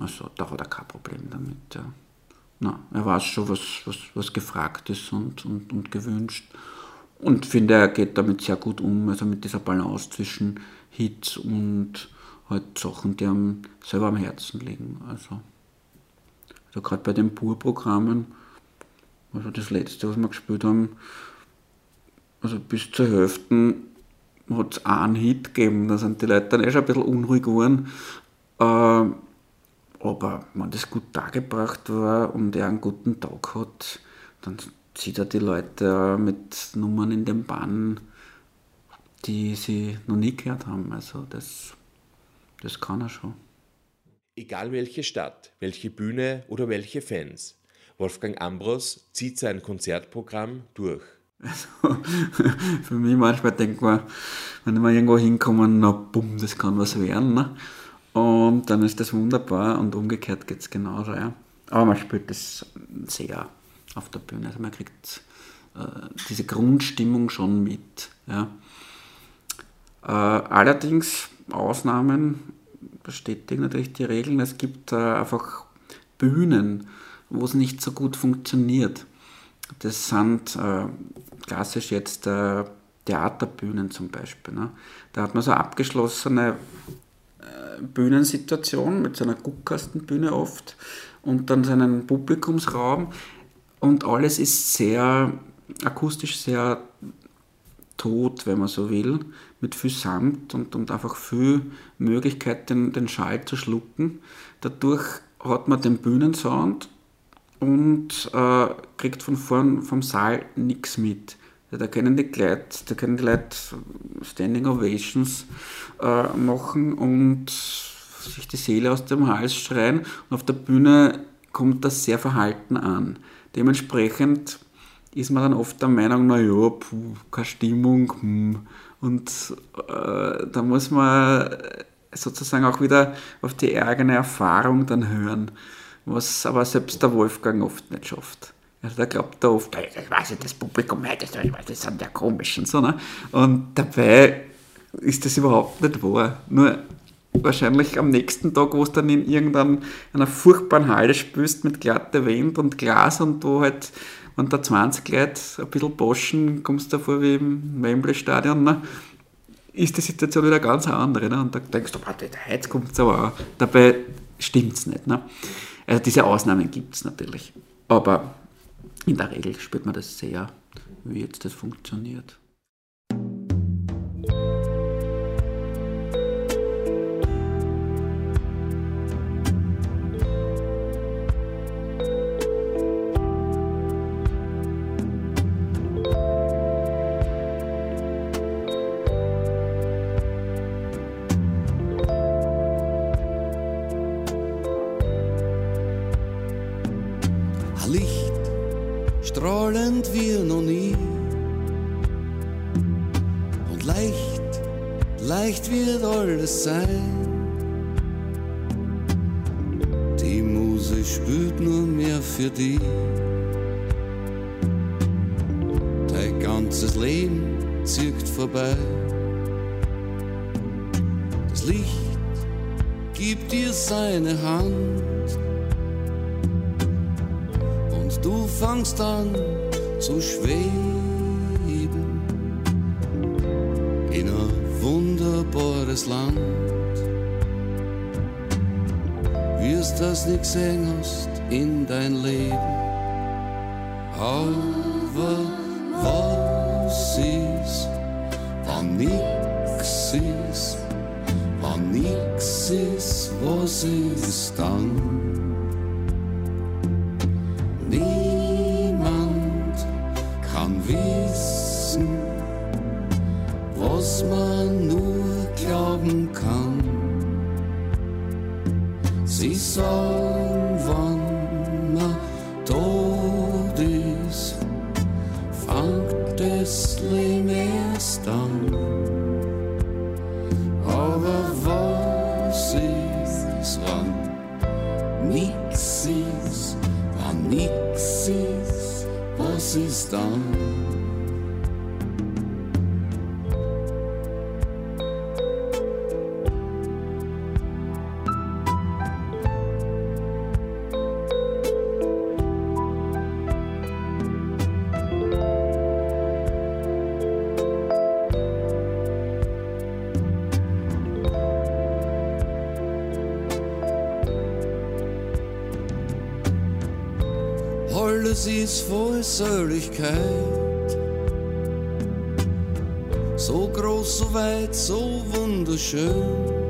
[SPEAKER 14] Also da hat er kein Problem damit. Ja. Na, er weiß schon, was, was, was gefragt ist und, und, und gewünscht. Und finde, er geht damit sehr gut um, also mit dieser Balance zwischen Hits und halt Sachen, die ihm selber am Herzen liegen. Also, also gerade bei den Pur-Programmen, also das letzte, was wir gespielt haben, also bis zur Hälfte hat es einen Hit gegeben, da sind die Leute dann eh schon ein bisschen unruhig geworden. Äh, aber wenn das gut dargebracht war und er einen guten Tag hat, dann zieht er die Leute mit Nummern in den Bann, die sie noch nie gehört haben. Also das, das kann er schon.
[SPEAKER 8] Egal welche Stadt, welche Bühne oder welche Fans, Wolfgang Ambros zieht sein Konzertprogramm durch.
[SPEAKER 14] Also, [LAUGHS] für mich manchmal denkt man, wenn wir irgendwo hinkommen, na bumm, das kann was werden. Ne? Und dann ist das wunderbar und umgekehrt geht es genauso. Ja. Aber man spürt das sehr auf der Bühne. Also man kriegt äh, diese Grundstimmung schon mit. Ja. Äh, allerdings Ausnahmen bestätigen natürlich die Regeln. Es gibt äh, einfach Bühnen, wo es nicht so gut funktioniert. Das sind äh, klassisch jetzt äh, Theaterbühnen zum Beispiel. Ne? Da hat man so abgeschlossene Bühnensituation mit seiner Guckkastenbühne oft und dann seinen Publikumsraum und alles ist sehr akustisch sehr tot, wenn man so will, mit viel Samt und, und einfach viel Möglichkeit, den, den Schall zu schlucken. Dadurch hat man den Bühnensound und äh, kriegt von vorn vom Saal nichts mit. Da können die Leute, da können die Leute Standing Ovations äh, machen und sich die Seele aus dem Hals schreien. Und auf der Bühne kommt das sehr verhalten an. Dementsprechend ist man dann oft der Meinung, naja, keine Stimmung. Hm. Und äh, da muss man sozusagen auch wieder auf die eigene Erfahrung dann hören, was aber selbst der Wolfgang oft nicht schafft. Also der glaubt da oft, das weiß ich, das Publikum, das, das sind ja komisch und so. Ne? Und dabei ist das überhaupt nicht wahr. Nur wahrscheinlich am nächsten Tag, wo es dann in irgendeiner furchtbaren Halle spürst mit glatter Wind und Glas und wo halt wenn da 20 Leute ein bisschen poschen, kommst du davor wie im Wembley-Stadion, ne? ist die Situation wieder ganz andere. Ne? Und da denkst du, heute kommt es aber auch. Dabei stimmt es nicht. Ne? Also diese Ausnahmen gibt es natürlich. Aber in der Regel spürt man das sehr, wie jetzt das funktioniert.
[SPEAKER 19] sie ist voll Säuerlichkeit. So groß, so weit, so wunderschön.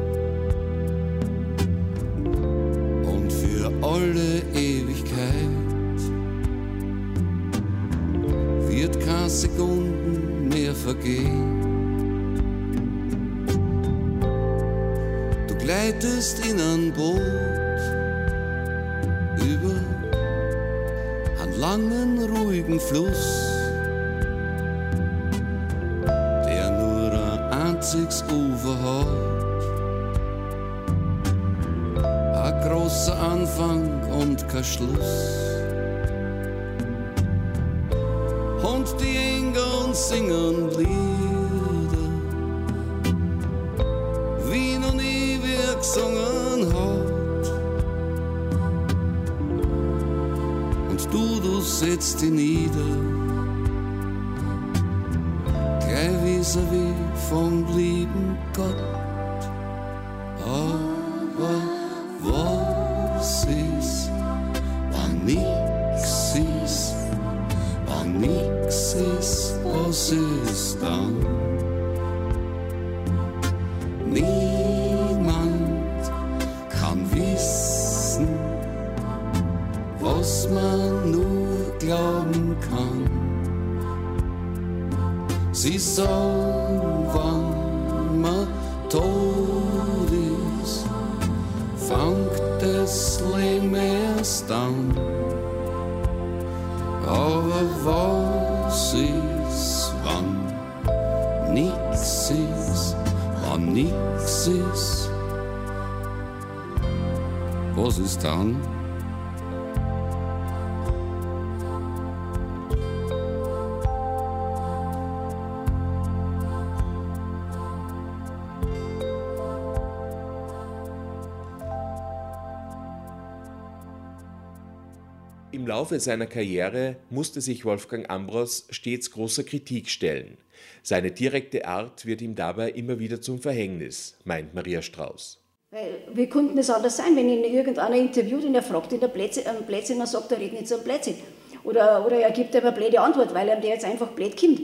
[SPEAKER 8] Laufe seiner Karriere musste sich Wolfgang Ambros stets großer Kritik stellen. Seine direkte Art wird ihm dabei immer wieder zum Verhängnis, meint Maria Strauß.
[SPEAKER 10] Weil, wie konnte es anders sein, wenn ihn irgendeiner interviewt und er fragt ihn einen Blödsinn, er sagt, er redet nicht so einen Blödsinn. Oder, oder er gibt ihm eine blöde Antwort, weil ihm der jetzt einfach blöd kommt.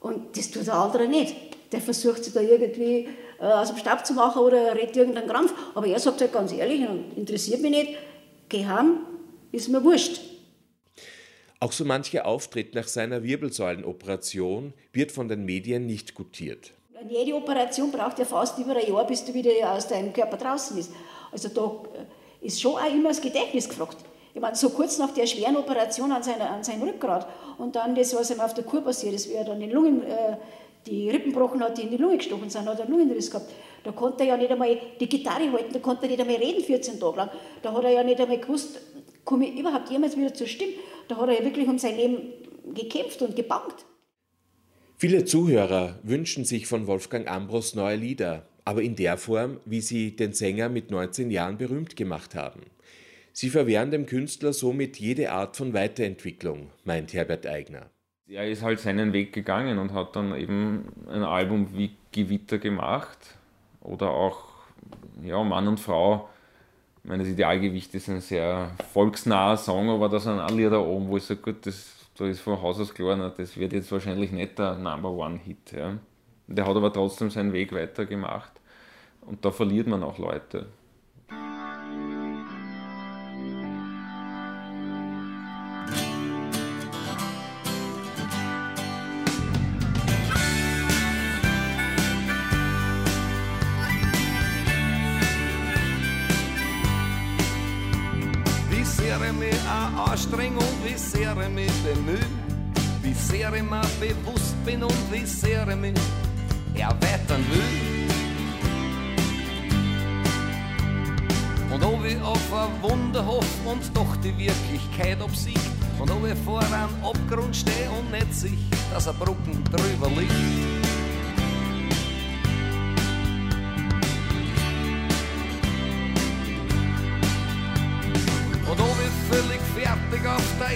[SPEAKER 10] Und das tut der andere nicht. Der versucht sich da irgendwie äh, aus dem Stab zu machen oder er redet irgendeinen Krampf. Aber er sagt halt ganz ehrlich, interessiert mich nicht, geh heim, ist mir wurscht.
[SPEAKER 8] Auch so mancher Auftritt nach seiner Wirbelsäulenoperation wird von den Medien nicht gutiert.
[SPEAKER 10] Jede Operation braucht ja fast über ein Jahr, bis du wieder aus deinem Körper draußen bist. Also da äh, ist schon auch immer das Gedächtnis gefragt. Ich meine, so kurz nach der schweren Operation an, seiner, an seinem Rückgrat und dann das, was ihm auf der Kur passiert ist, wie er dann den Lungen, äh, die Rippen gebrochen hat, die in die Lunge gestochen sind, hat er einen Lungenriss gehabt. Da konnte er ja nicht einmal die Gitarre halten, da konnte er nicht einmal reden 14 Tage lang. Da hat er ja nicht einmal gewusst, komme ich überhaupt jemals wieder zur Stimme. Da hat er ja wirklich um sein Leben gekämpft und gebankt.
[SPEAKER 8] Viele Zuhörer wünschen sich von Wolfgang Ambros neue Lieder, aber in der Form, wie sie den Sänger mit 19 Jahren berühmt gemacht haben. Sie verwehren dem Künstler somit jede Art von Weiterentwicklung, meint Herbert Eigner.
[SPEAKER 15] Er ist halt seinen Weg gegangen und hat dann eben ein Album wie Gewitter gemacht oder auch ja, Mann und Frau. Ich meine, das Idealgewicht ist ein sehr volksnaher Song, aber da sind alle Lieder oben, wo ich sage, gut, das, da ist von Haus aus klar, das wird jetzt wahrscheinlich nicht der Number One Hit. Ja. Der hat aber trotzdem seinen Weg weitergemacht und da verliert man auch Leute.
[SPEAKER 19] Sehr ich mich bemühe, wie sehr ich mir bewusst bin und wie sehr ich mich erweitern will. Und ob ich auf ein Wunder hoff und doch die Wirklichkeit obsiegt, und ob ich vor einem Abgrund stehe und nicht sich, dass ein Brücken drüber liegt.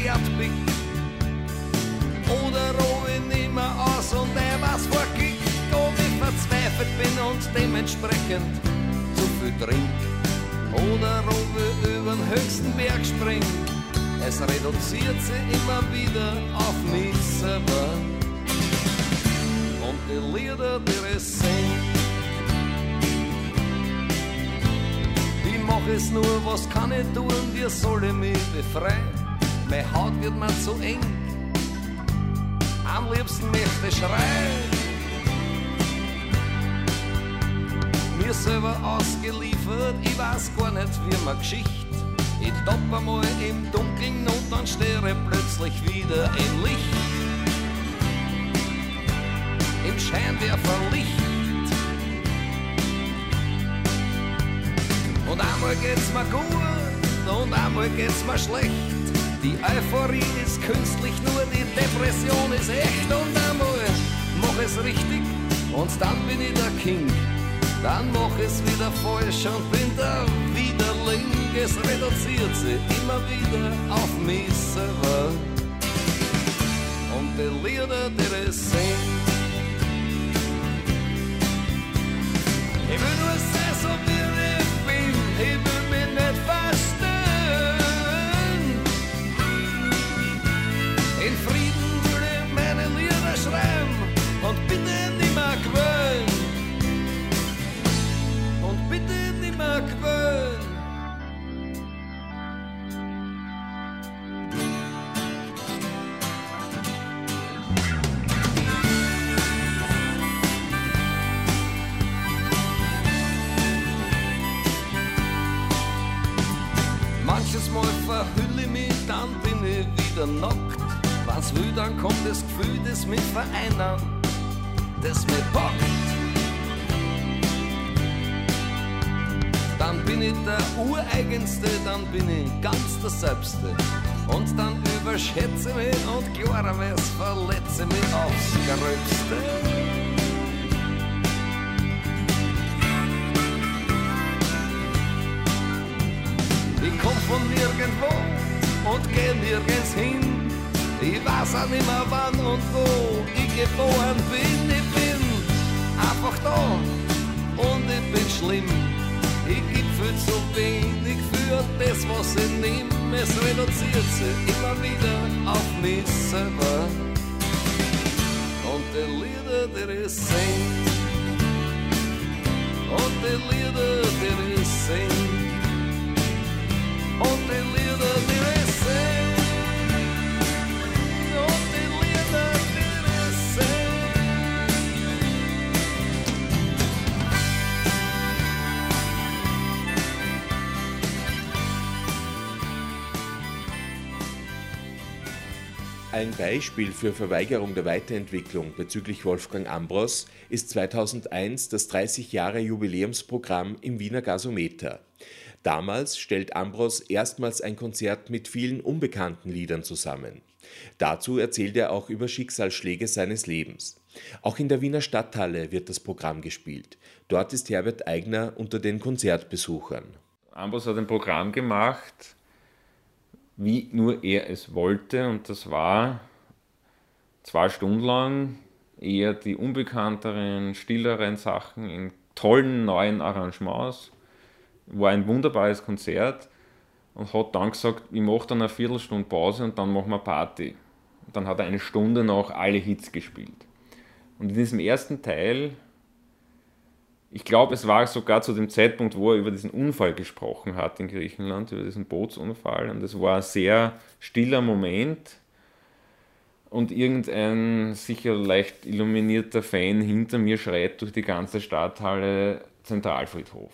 [SPEAKER 19] Erde bin Oder ich nimmer aus und der was vorkickt Ob ich verzweifelt bin und dementsprechend zu viel trink Oder ich übern höchsten Berg spring Es reduziert sich immer wieder auf mich selber Und die Lieder, die sing Ich mach es nur, was kann ich tun, wie soll ich mich befreien? Meine Haut wird mir zu eng, am liebsten möchte ich schreien. Mir selber ausgeliefert, ich weiß gar nicht, wie man Geschichte. Ich tapp einmal im Dunkeln und dann stehe ich plötzlich wieder im Licht. Im Scheinwerferlicht. Und einmal geht's mir gut und einmal geht's mir schlecht. Die Euphorie ist künstlich, nur die Depression ist echt. Und einmal mach es richtig und dann bin ich der King. Dann mach es wieder falsch und bin der Widerling. Es reduziert sich immer wieder auf mich selber. Und die Lieder, die ich sing, ich will nur sein, so wie mich vereinen, das mich packt. Dann bin ich der Ureigenste, dann bin ich ganz der Selbste. Und dann überschätze ich mich und klarerweise verletze mich aufs Gröbste. Ich komm von nirgendwo
[SPEAKER 9] und geh nirgends hin. Ich weiß auch nicht mehr wann und wo ich geboren bin. Ich bin einfach da und ich bin schlimm. Ich geb viel zu wenig für das, was ich nehm. Es reduziert sich immer wieder auf mich selber. Und die Lieder, die ich sing, und die Lieder, die ich sing, und die Lieder, die ich
[SPEAKER 8] Ein Beispiel für Verweigerung der Weiterentwicklung bezüglich Wolfgang Ambros ist 2001 das 30 Jahre Jubiläumsprogramm im Wiener Gasometer. Damals stellt Ambros erstmals ein Konzert mit vielen unbekannten Liedern zusammen. Dazu erzählt er auch über Schicksalsschläge seines Lebens. Auch in der Wiener Stadthalle wird das Programm gespielt. Dort ist Herbert Eigner unter den Konzertbesuchern.
[SPEAKER 15] Ambros hat ein Programm gemacht, wie nur er es wollte. Und das war zwei Stunden lang eher die unbekannteren, stilleren Sachen in tollen neuen Arrangements. War ein wunderbares Konzert und hat dann gesagt, ich mache dann eine Viertelstunde Pause und dann machen wir Party. Und dann hat er eine Stunde noch alle Hits gespielt. Und in diesem ersten Teil, ich glaube, es war sogar zu dem Zeitpunkt, wo er über diesen Unfall gesprochen hat in Griechenland, über diesen Bootsunfall. Und es war ein sehr stiller Moment. Und irgendein sicher leicht illuminierter Fan hinter mir schreit durch die ganze Stadthalle Zentralfriedhof.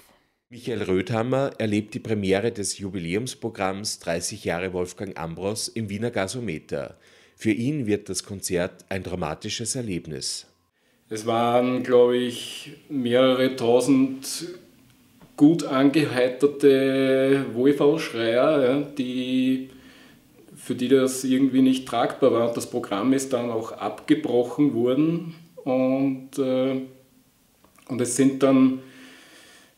[SPEAKER 8] Michael Röthammer erlebt die Premiere des Jubiläumsprogramms 30 Jahre Wolfgang Ambros im Wiener Gasometer. Für ihn wird das Konzert ein dramatisches Erlebnis.
[SPEAKER 16] Es waren, glaube ich, mehrere tausend gut angeheiterte Wohlfahrtsschreier, ja, die, für die das irgendwie nicht tragbar war. Das Programm ist dann auch abgebrochen worden und, äh, und es sind dann,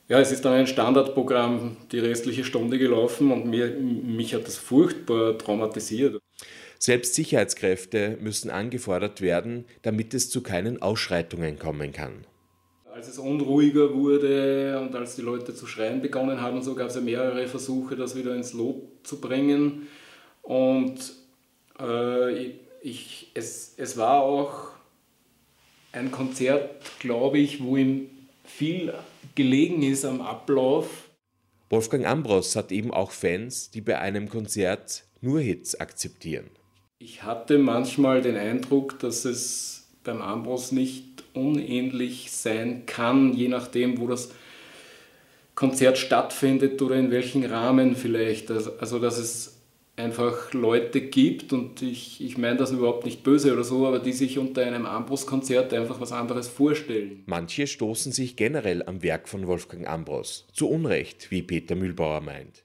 [SPEAKER 16] ja, es ist dann ein Standardprogramm die restliche Stunde gelaufen und mir, mich hat das furchtbar traumatisiert.
[SPEAKER 8] Selbst Sicherheitskräfte müssen angefordert werden, damit es zu keinen Ausschreitungen kommen kann.
[SPEAKER 16] Als es unruhiger wurde und als die Leute zu schreien begonnen haben, so gab es ja mehrere Versuche, das wieder ins Lot zu bringen. Und äh, ich, es, es war auch ein Konzert, glaube ich, wo ihm viel gelegen ist am Ablauf.
[SPEAKER 8] Wolfgang Ambros hat eben auch Fans, die bei einem Konzert nur Hits akzeptieren.
[SPEAKER 16] Ich hatte manchmal den Eindruck, dass es beim Ambros nicht unähnlich sein kann, je nachdem, wo das Konzert stattfindet oder in welchem Rahmen vielleicht. Also, also dass es einfach Leute gibt und ich, ich meine das überhaupt nicht böse oder so, aber die sich unter einem Ambros-Konzert einfach was anderes vorstellen.
[SPEAKER 8] Manche stoßen sich generell am Werk von Wolfgang Ambros. Zu Unrecht, wie Peter Mühlbauer meint.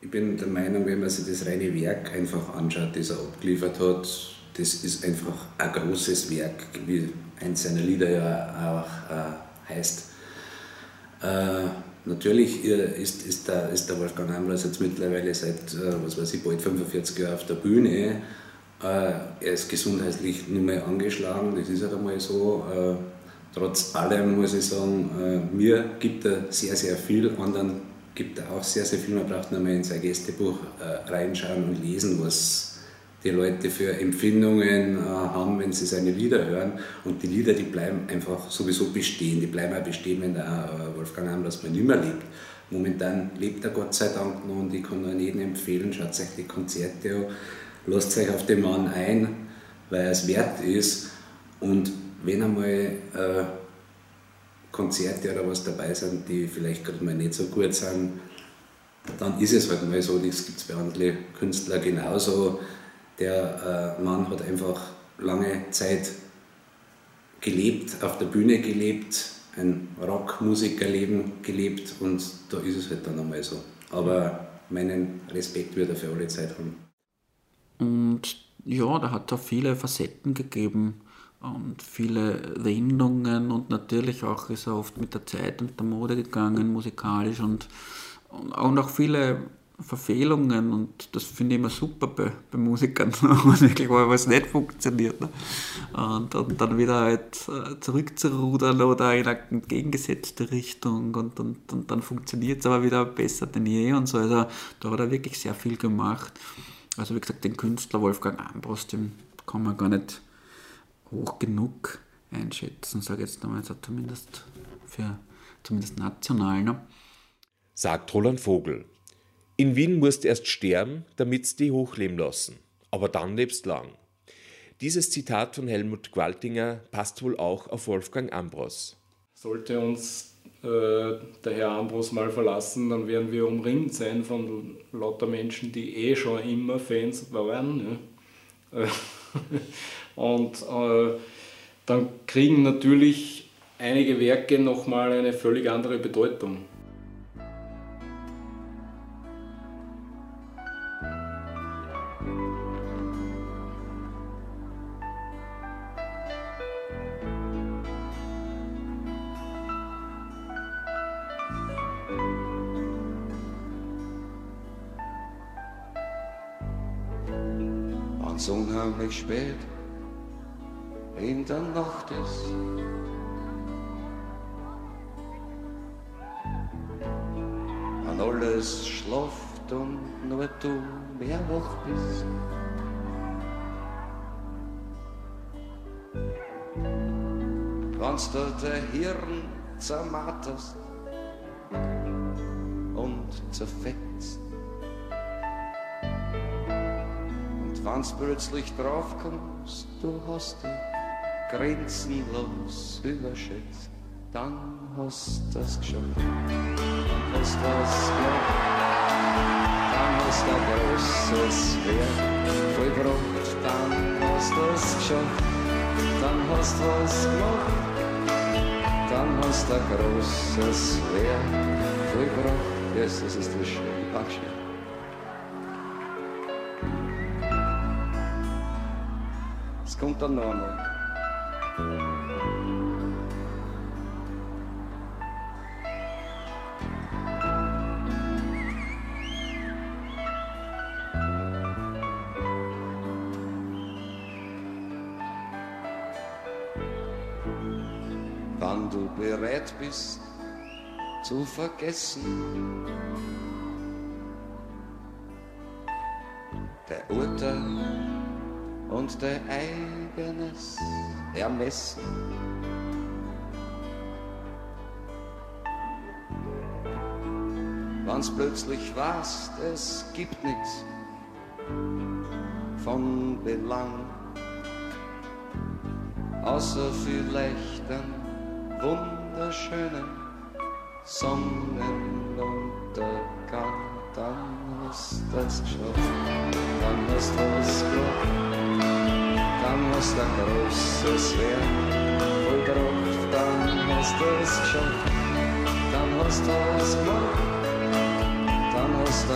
[SPEAKER 11] Ich bin der Meinung, wenn man sich das reine Werk einfach anschaut, das er abgeliefert hat, das ist einfach ein großes Werk, wie eins seiner Lieder ja auch äh, heißt. Äh, natürlich ist, ist, der, ist der Wolfgang Ambros jetzt mittlerweile seit, äh, was weiß ich, bald 45 Jahren auf der Bühne. Äh, er ist gesundheitlich nicht mehr angeschlagen, das ist halt einmal so. Trotz allem muss ich sagen, mir gibt er sehr, sehr viel, anderen gibt auch sehr, sehr viel. Man braucht nur mal in sein Gästebuch reinschauen und lesen, was die Leute für Empfindungen äh, haben, wenn sie seine Lieder hören. Und die Lieder, die bleiben einfach sowieso bestehen. Die bleiben auch bestehen, wenn der äh, Wolfgang Ambros mal nicht mehr lebt. Momentan lebt er Gott sei Dank noch und ich kann nur jedem empfehlen, schaut euch die Konzerte an, lasst euch auf den Mann ein, weil er es wert ist. Und wenn einmal äh, Konzerte oder was dabei sind, die vielleicht gerade mal nicht so gut sind, dann ist es halt mal so, das gibt es bei anderen Künstlern genauso der äh, Mann hat einfach lange Zeit gelebt, auf der Bühne gelebt, ein Rockmusikerleben gelebt und da ist es halt dann einmal so. Aber meinen Respekt wird er für alle Zeit haben.
[SPEAKER 14] Und ja, da hat er viele Facetten gegeben und viele Wendungen und natürlich auch ist er oft mit der Zeit und der Mode gegangen, musikalisch und, und auch viele Verfehlungen und das finde ich immer super bei, bei Musikern, [LAUGHS] wirklich mal was nicht funktioniert. Ne? Und, und, dann wieder halt äh, zurückzurudern oder in eine entgegengesetzte Richtung und, und, und dann funktioniert es aber wieder besser denn je und so. Also da hat er wirklich sehr viel gemacht. Also wie gesagt, den Künstler Wolfgang Ambros, den kann man gar nicht hoch genug einschätzen, sage ich jetzt einmal, also zumindest für zumindest national. Ne?
[SPEAKER 8] Sagt Roland Vogel. In Wien musst erst sterben, damit's die hochleben lassen. Aber dann lebst lang. Dieses Zitat von Helmut Gwaltinger passt wohl auch auf Wolfgang Ambros.
[SPEAKER 16] Sollte uns äh, der Herr Ambros mal verlassen, dann werden wir umringt sein von lauter Menschen, die eh schon immer Fans waren. Ja. [LAUGHS] Und äh, dann kriegen natürlich einige Werke nochmal eine völlig andere Bedeutung.
[SPEAKER 19] Wenn's unheimlich spät in der Nacht ist. Wenn alles schlaft und nur du mehr wach bist. Wenn's dir der Hirn zermarterst und zerfetzt. Und wenn's plötzlich draufkommst, du hast dich grenzenlos überschätzt, dann hast das geschafft. Dann hast das gemacht, dann hast du ein großes Werk vollbracht, dann hast das geschafft, dann hast du was gemacht, dann hast du ein großes Werk vollbracht. Yes, das ist das schön. Dankeschön. Es kommt dann noch einmal. Wann du bereit bist zu vergessen, der Urteil und dein eigenes Ermessen. Wann's plötzlich warst, es gibt nichts von Belang, außer vielleicht einen wunderschönen Sonnenuntergang. Dann du das geschafft, dann du was gemacht dann hast du ein großes Werk vollbracht, dann hast du es geschafft, dann hast du was gemacht, dann hast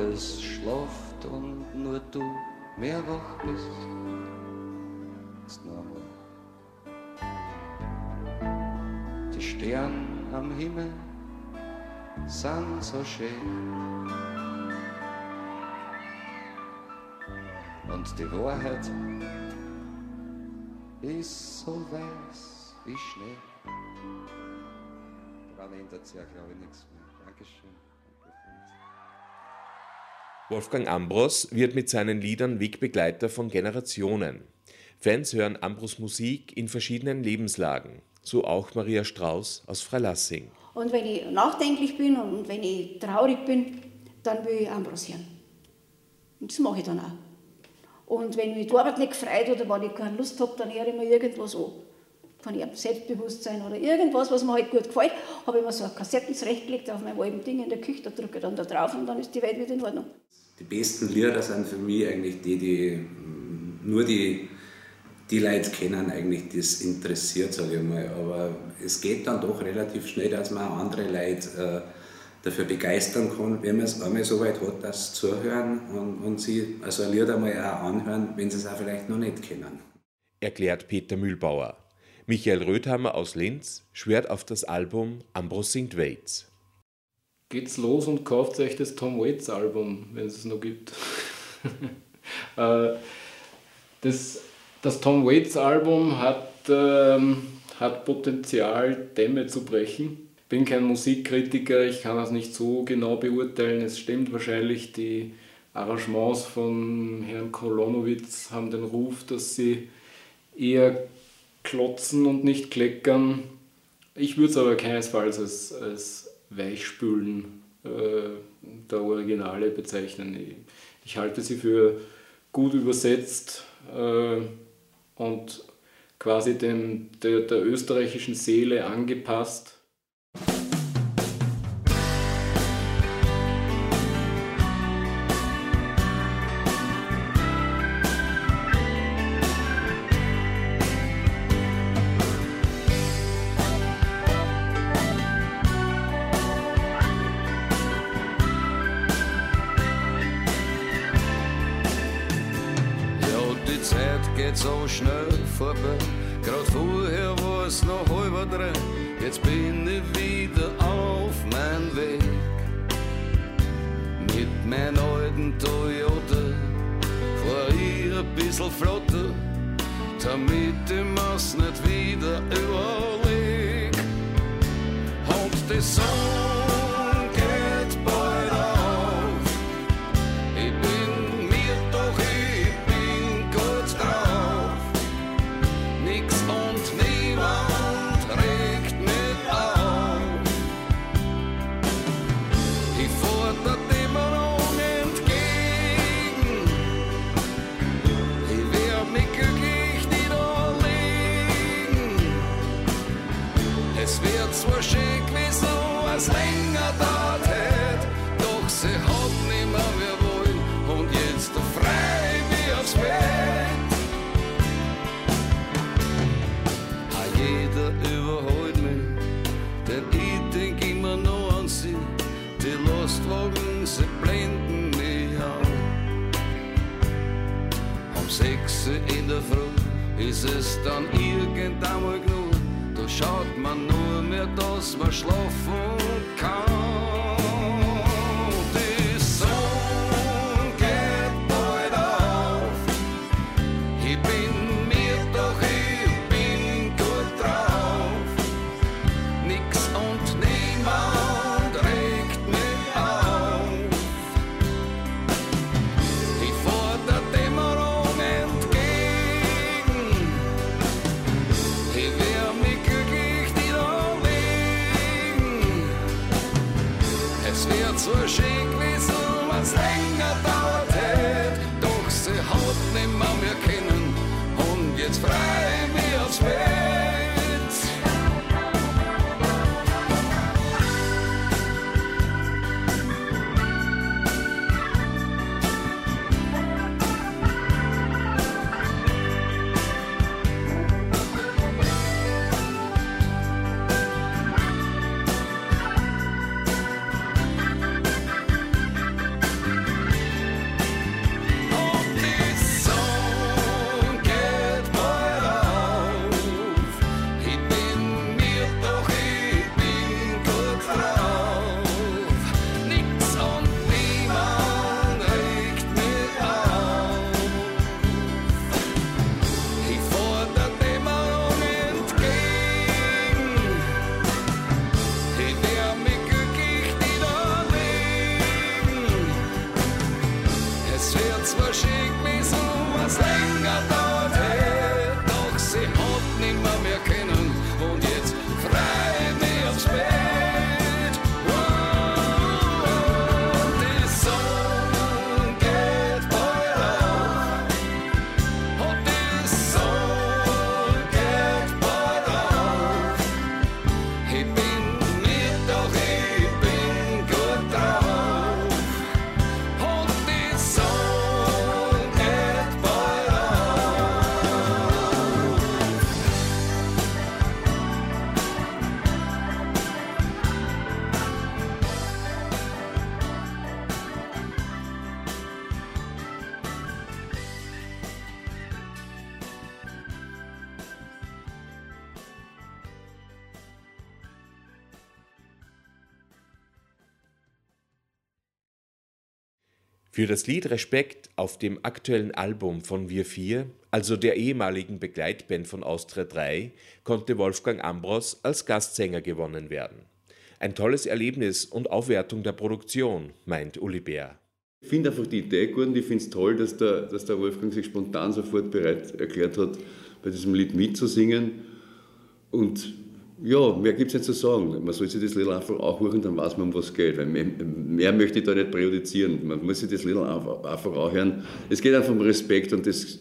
[SPEAKER 19] alles schlaft und nur du mehr wach bist. Jetzt noch einmal. Die Sterne am Himmel sind so schön. Und die Wahrheit ist so weiß wie Schnee. Daran ändert sich ja, glaube ich, nichts mehr. Dankeschön.
[SPEAKER 8] Wolfgang Ambros wird mit seinen Liedern Wegbegleiter von Generationen. Fans hören Ambros Musik in verschiedenen Lebenslagen, so auch Maria Strauß aus Freilassing.
[SPEAKER 10] Und wenn ich nachdenklich bin und wenn ich traurig bin, dann will ich Ambros hören. Und das mache ich dann auch. Und wenn mich die Arbeit nicht gefreut oder wenn ich keine Lust habe, dann höre ich mir irgendwas an. Von ihrem Selbstbewusstsein oder irgendwas, was mir halt gut gefällt, habe ich mir so eine Kassetten zurechtgelegt auf meinem alten Ding in der Küche, da drücke ich dann da drauf und dann ist die Welt wieder in Ordnung.
[SPEAKER 11] Die besten Lieder sind für mich eigentlich die, die mm, nur die, die Leute kennen, eigentlich das interessiert, sage ich mal. Aber es geht dann doch relativ schnell, dass man andere Leute äh, dafür begeistern kann, wenn man es einmal so weit hat, sie zuhören und, und sie also ein Lied einmal auch anhören, wenn sie es auch vielleicht noch nicht kennen.
[SPEAKER 8] Erklärt Peter Mühlbauer. Michael Röthammer aus Linz schwört auf das Album Ambros singt Waits.
[SPEAKER 16] Geht's los und kauft euch das Tom Waits Album, wenn es es noch gibt. [LAUGHS] Äh, das, das Tom Waits Album hat, ähm, hat Potenzial, Dämme zu brechen. Ich bin kein Musikkritiker, ich kann das nicht so genau beurteilen. Es stimmt wahrscheinlich, die Arrangements von Herrn Kolonowitz haben den Ruf, dass sie eher klotzen und nicht kleckern. Ich würde es aber keinesfalls als, als Weichspülen äh, der Originale bezeichnen. Ich, halte sie für gut übersetzt äh, und quasi dem, der, der österreichischen Seele angepasst.
[SPEAKER 19] Schnell vorbei. Grad vorher war es noch halber drei. Jetzt bin
[SPEAKER 8] Für das Lied Respekt auf dem aktuellen Album von Wir Vier, also der ehemaligen Begleitband von Austria 3, konnte Wolfgang Ambros als Gastsänger gewonnen werden. Ein tolles Erlebnis und Aufwertung der Produktion, meint Uli Bär.
[SPEAKER 20] Ich finde einfach die Idee gut und ich finde es toll, dass der, dass der Wolfgang sich spontan sofort bereit erklärt hat, bei diesem Lied mitzusingen. Und ja, mehr gibt es nicht zu sagen. Man soll sich das Lied einfach auch hören, dann weiß man, um was es geht. Weil mehr, mehr, möchte ich da nicht präjudizieren. Man muss sich das Lied einfach, einfach auch hören. Es geht einfach um Respekt und das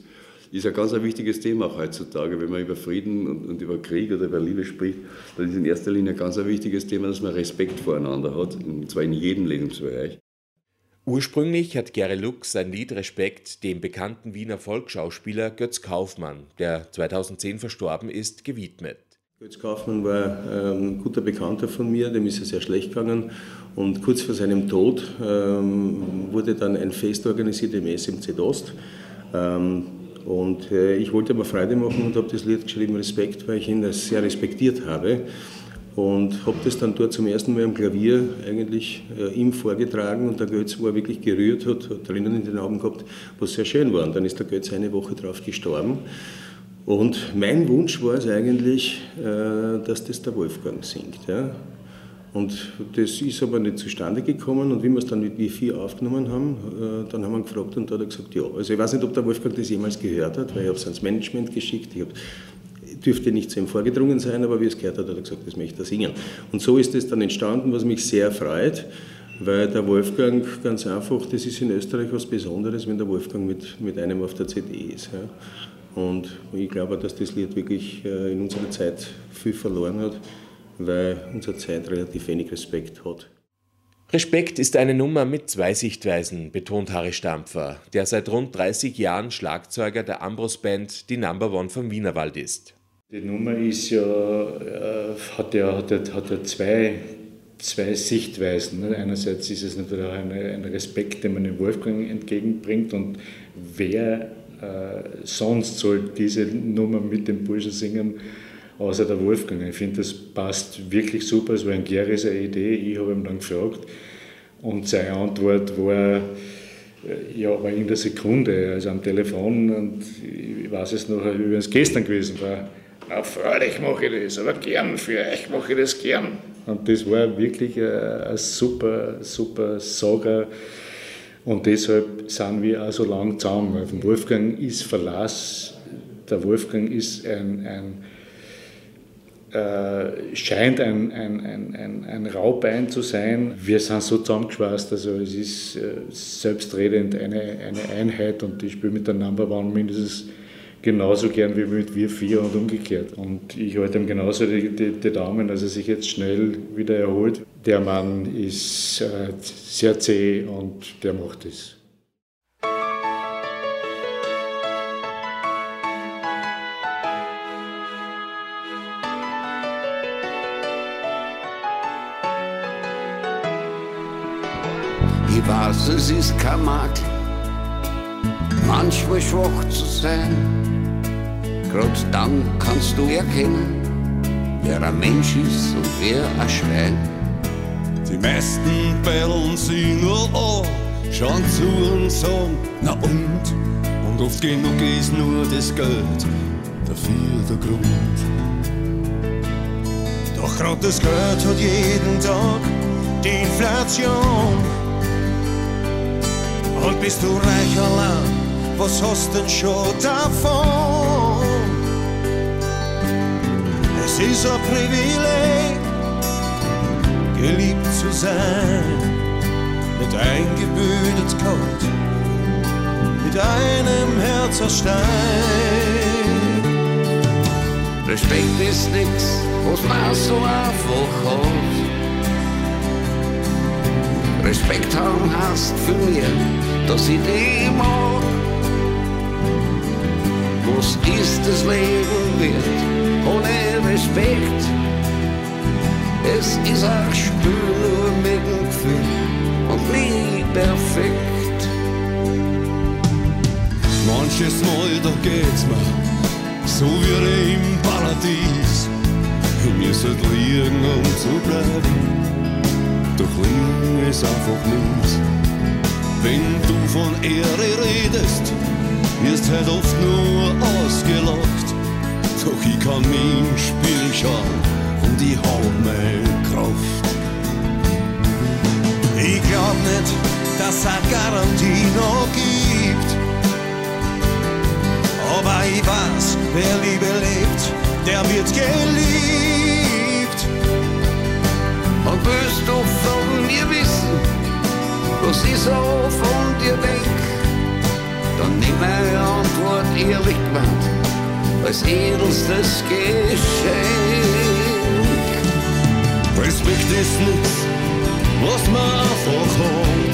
[SPEAKER 20] ist ein ganz ein wichtiges Thema auch heutzutage. Wenn man über Frieden und, und, über Krieg oder über Liebe spricht, dann ist in erster Linie ein ganz wichtiges Thema, dass man Respekt voreinander hat, und zwar in jedem Lebensbereich.
[SPEAKER 8] Ursprünglich hat Gary Lux sein Lied Respekt dem bekannten Wiener Volksschauspieler Götz Kaufmann, der 2010 verstorben ist, gewidmet.
[SPEAKER 12] Götz Kaufmann war ähm, ein guter Bekannter von mir, dem ist es sehr schlecht gegangen. Und kurz vor seinem Tod ähm, wurde dann ein Fest organisiert im SMC Dost. Ähm, und äh, ich wollte aber Freude machen und habe das Lied geschrieben Respekt, weil ich ihn sehr respektiert habe. Und habe das dann dort zum ersten Mal am Klavier eigentlich äh, ihm vorgetragen und der Götz war wirklich gerührt, hat, hat drinnen in den Augen gehabt, was sehr schön war. Und dann ist der Götz eine Woche drauf gestorben. Und mein Wunsch war es eigentlich, äh, dass das der Wolfgang singt. Und das ist aber nicht zustande gekommen. Und wie wir es dann mit W4 aufgenommen haben, äh, dann haben wir gefragt und da hat er gesagt, ja. Also ich weiß nicht, ob der Wolfgang das jemals gehört hat, weil ich habe es ans Management geschickt. Ich dürfte nicht zu ihm vorgedrungen sein, aber wie es gehört hat, hat er gesagt, das möchte er singen. Und so ist es dann entstanden, was mich sehr freut, weil der Wolfgang ganz einfach, das ist in Österreich was Besonderes, wenn der Wolfgang mit, mit einem auf der CD ist. Ja. Und ich glaube, dass das Lied wirklich äh, in unserer Zeit viel verloren hat, weil unsere Zeit relativ wenig Respekt hat.
[SPEAKER 8] Respekt ist eine Nummer mit zwei Sichtweisen, betont Harry Stampfer, der seit rund 30 Jahren Schlagzeuger der Ambros Band, die Number One vom Wienerwald ist.
[SPEAKER 21] Die Nummer ist ja, äh, hat ja, hat ja, hat ja zwei, zwei Sichtweisen. Ne? Einerseits ist es natürlich auch eine, ein Respekt, den man dem Wolfgang entgegenbringt und wer äh, sonst soll diese Nummer mit dem Burschen singen, außer der Wolfgang. Ich finde, das passt wirklich super. Es war ein Geris eine Idee. Ich habe ihn dann gefragt und seine Antwort war, äh, ja, war in der Sekunde, also am Telefon und ich weiß es noch, wie es gestern gewesen war na, freilich mache ich das, aber gern für euch mache ich das gern. Und das war wirklich ein, super, super Sager. Und deshalb sind wir auch so lang zusammen. Weil vom Wolfgang ist Verlass, der Wolfgang ist ein, ein äh, scheint ein, ein, ein, ein, ein Raubein zu sein. Wir sind so zusammengeschweißt, also es ist äh, selbstredend eine, eine Einheit und ich spiele mit der Number One mindestens genauso gern wie mit wir vier und umgekehrt. Und ich halte ihm genauso die, die, die, Daumen, dass er sich jetzt schnell wieder erholt. Der Mann ist äh, sehr zäh und der macht es.
[SPEAKER 19] Ich weiß, es ist kein Makel, manchmal schwach zu sein Grad dann kannst du erkennen, wer ein Mensch ist und wer ein Schwein.
[SPEAKER 9] Die meisten bellen sie nur an, schauen zu und sagen, na und? Und oft genug ist nur das Geld dafür der Grund. Doch grad das Geld hat jeden Tag die Inflation. Und bist du reich allein, was hast denn schon davon? Es ist ein Privileg, geliebt zu sein, mit eingebildet Gott, mit einem Herz aus Stein.
[SPEAKER 19] Respekt ist nix, was man so einfach hat. Respekt haben heißt für mich, dass ich dich mag. Was ist das Leben wert? ohne Respekt. Es ist ein Spiel nur mit dem Gefühl und nie perfekt.
[SPEAKER 9] Manches Mal, da geht's mir so wie im Paradies. Wir sollten liegen, um zu bleiben, doch liegen ist einfach nichts. Wenn du von Ehre redest, wirst halt oft nur ausgelacht. Doch ich kann mich im Spiel schauen ich hab meine Kraft. Ich glaub nicht, dass es Garantie noch gibt. Aber ich weiß, wer Liebe lebt, der wird geliebt.
[SPEAKER 19] Und willst du von mir wissen, was ich so von dir denk, dann nimm meine Antwort ehrlich gemeint, als edelstes Geschenk.
[SPEAKER 9] Respekt ist nichts, was man einfach hat.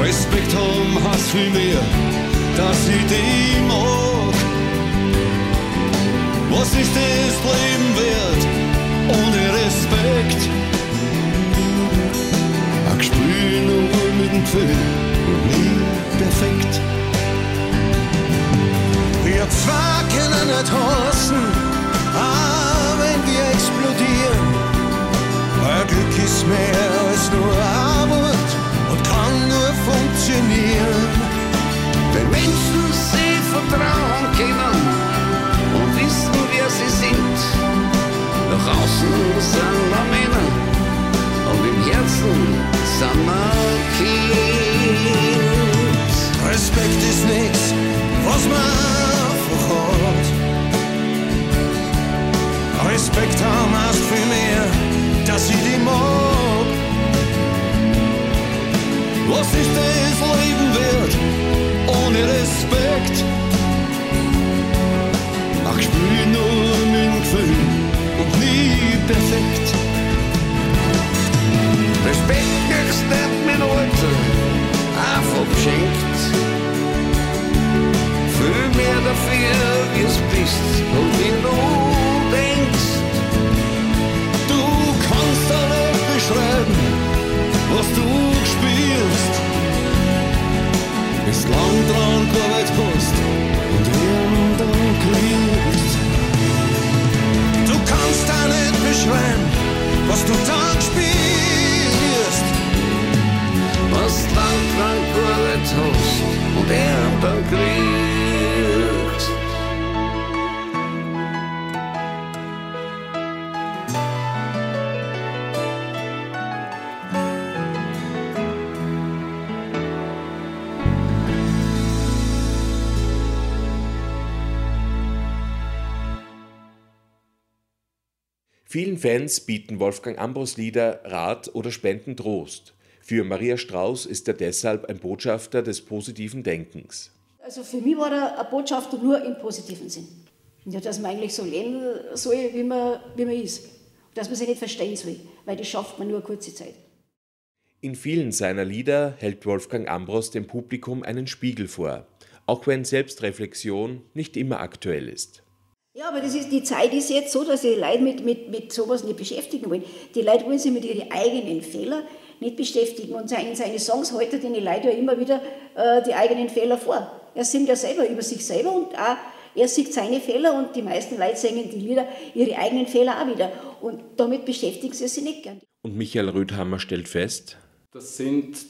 [SPEAKER 9] Respekt haben heißt viel mehr, dass ich dich mag. Was ist das Leben wert ohne Respekt? Ein Gespür nur mit dem Gefühl nie perfekt. Wir zwei können nicht hassen, wir explodieren. Ein Glück ist mehr als nur Wort und kann nur funktionieren.
[SPEAKER 19] Wenn Menschen sich vertrauen können und wissen, wer sie sind, nach außen sind wir Männer und im Herzen sind wir Kind.
[SPEAKER 9] Respekt ist nichts, was man einfach. Respekt haben heißt viel mehr, dass ich dich mag. Was ist das Leben wert ohne Respekt? Ach, spür nur dem Gefühl und nie perfekt.
[SPEAKER 19] Respekt kriegst nicht mit Alter, einfach geschenkt. Viel mehr dafür, wie es bist und wie du
[SPEAKER 8] Vielen Fans bieten Wolfgang Ambros Lieder Rat oder spenden Trost. Für Maria Strauß ist er deshalb ein Botschafter des positiven Denkens.
[SPEAKER 10] Also für mich war er ein Botschafter nur im positiven Sinn. Ja, dass man eigentlich so leben soll, wie man, wie man ist. Dass man sich nicht verstehen soll, weil das schafft man nur eine kurze Zeit.
[SPEAKER 8] In vielen seiner Lieder hält Wolfgang Ambros dem Publikum einen Spiegel vor, auch wenn Selbstreflexion nicht immer aktuell ist.
[SPEAKER 10] Ja, aber das ist, die Zeit ist jetzt so, dass die Leute mit, mit, mit sowas nicht beschäftigen wollen. Die Leute wollen sich mit ihren eigenen Fehlern nicht beschäftigen. Und in seine Songs heute den Leute ja immer wieder äh, die eigenen Fehler vor. Er singt ja selber über sich selber und auch er sieht seine Fehler und die meisten Leute singen die Lieder ihre eigenen Fehler auch wieder. Und damit beschäftigen sie sich nicht gern.
[SPEAKER 8] Und Michael Rödhammer stellt fest,
[SPEAKER 16] Das sind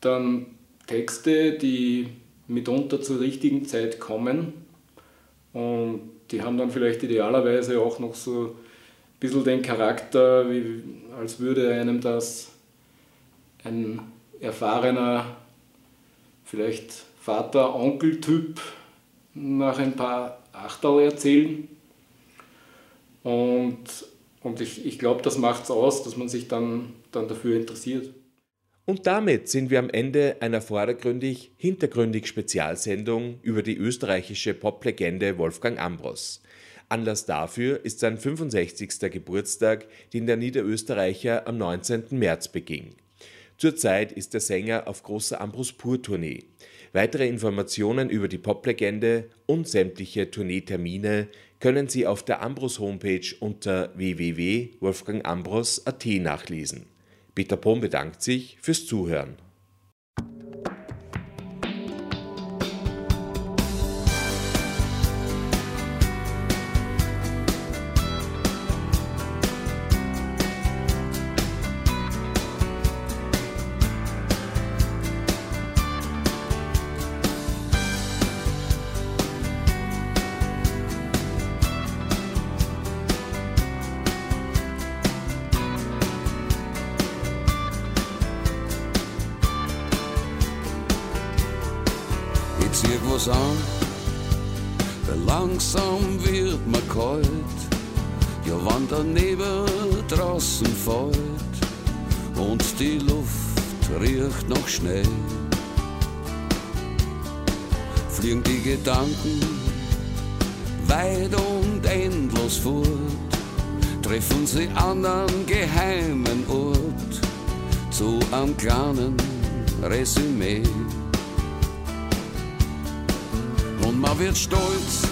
[SPEAKER 16] dann Texte, die mitunter zur richtigen Zeit kommen und die haben dann vielleicht idealerweise auch noch so ein bisschen den Charakter, wie, als würde einem das ein erfahrener, vielleicht Vater-Onkel-Typ nach ein paar Achterl erzählen. Und, und ich, ich glaube, das macht es aus, dass man sich dann, dann dafür interessiert.
[SPEAKER 8] Und damit sind wir am Ende einer vordergründig, hintergründig Spezialsendung über die österreichische Poplegende Wolfgang Ambros. Anlass dafür ist sein 65. Geburtstag, den der Niederösterreicher am 19. März beging. Zurzeit ist der Sänger auf großer Ambros Pur-Tournee. Weitere Informationen über die Poplegende und sämtliche Tourneetermine können Sie auf der Ambros Homepage unter www.wolfgangambros.at nachlesen. Peter Pohm bedankt sich fürs Zuhören.
[SPEAKER 19] Schnee, fliegen die Gedanken weit und endlos fort, treffen sie an einem geheimen Ort zu einem kleinen Resümee. Und man wird stolz,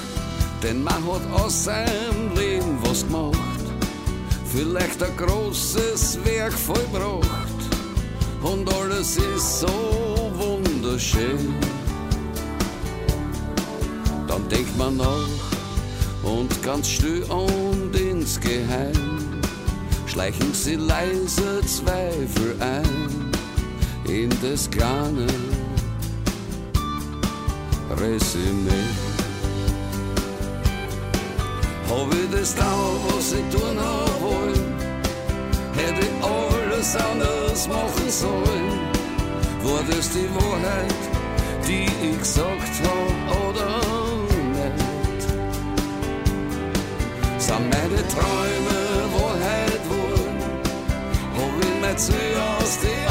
[SPEAKER 19] denn man hat aus seinem Leben was gemacht. Vielleicht ein großes Werk vollbracht. Und alles ist so wunderschön. Dann denkt man nach und ganz still und insgeheim schleichen sie leise Zweifel ein in das kleine Resümee. Hab ich das da, was ich tun hab wollen? Hätte ich alles anders machen sollen? War das die Wahrheit, die ich gesagt hab oder nicht? Sind meine Träume Wahrheit wurden? Hab ich mein Ziel aus die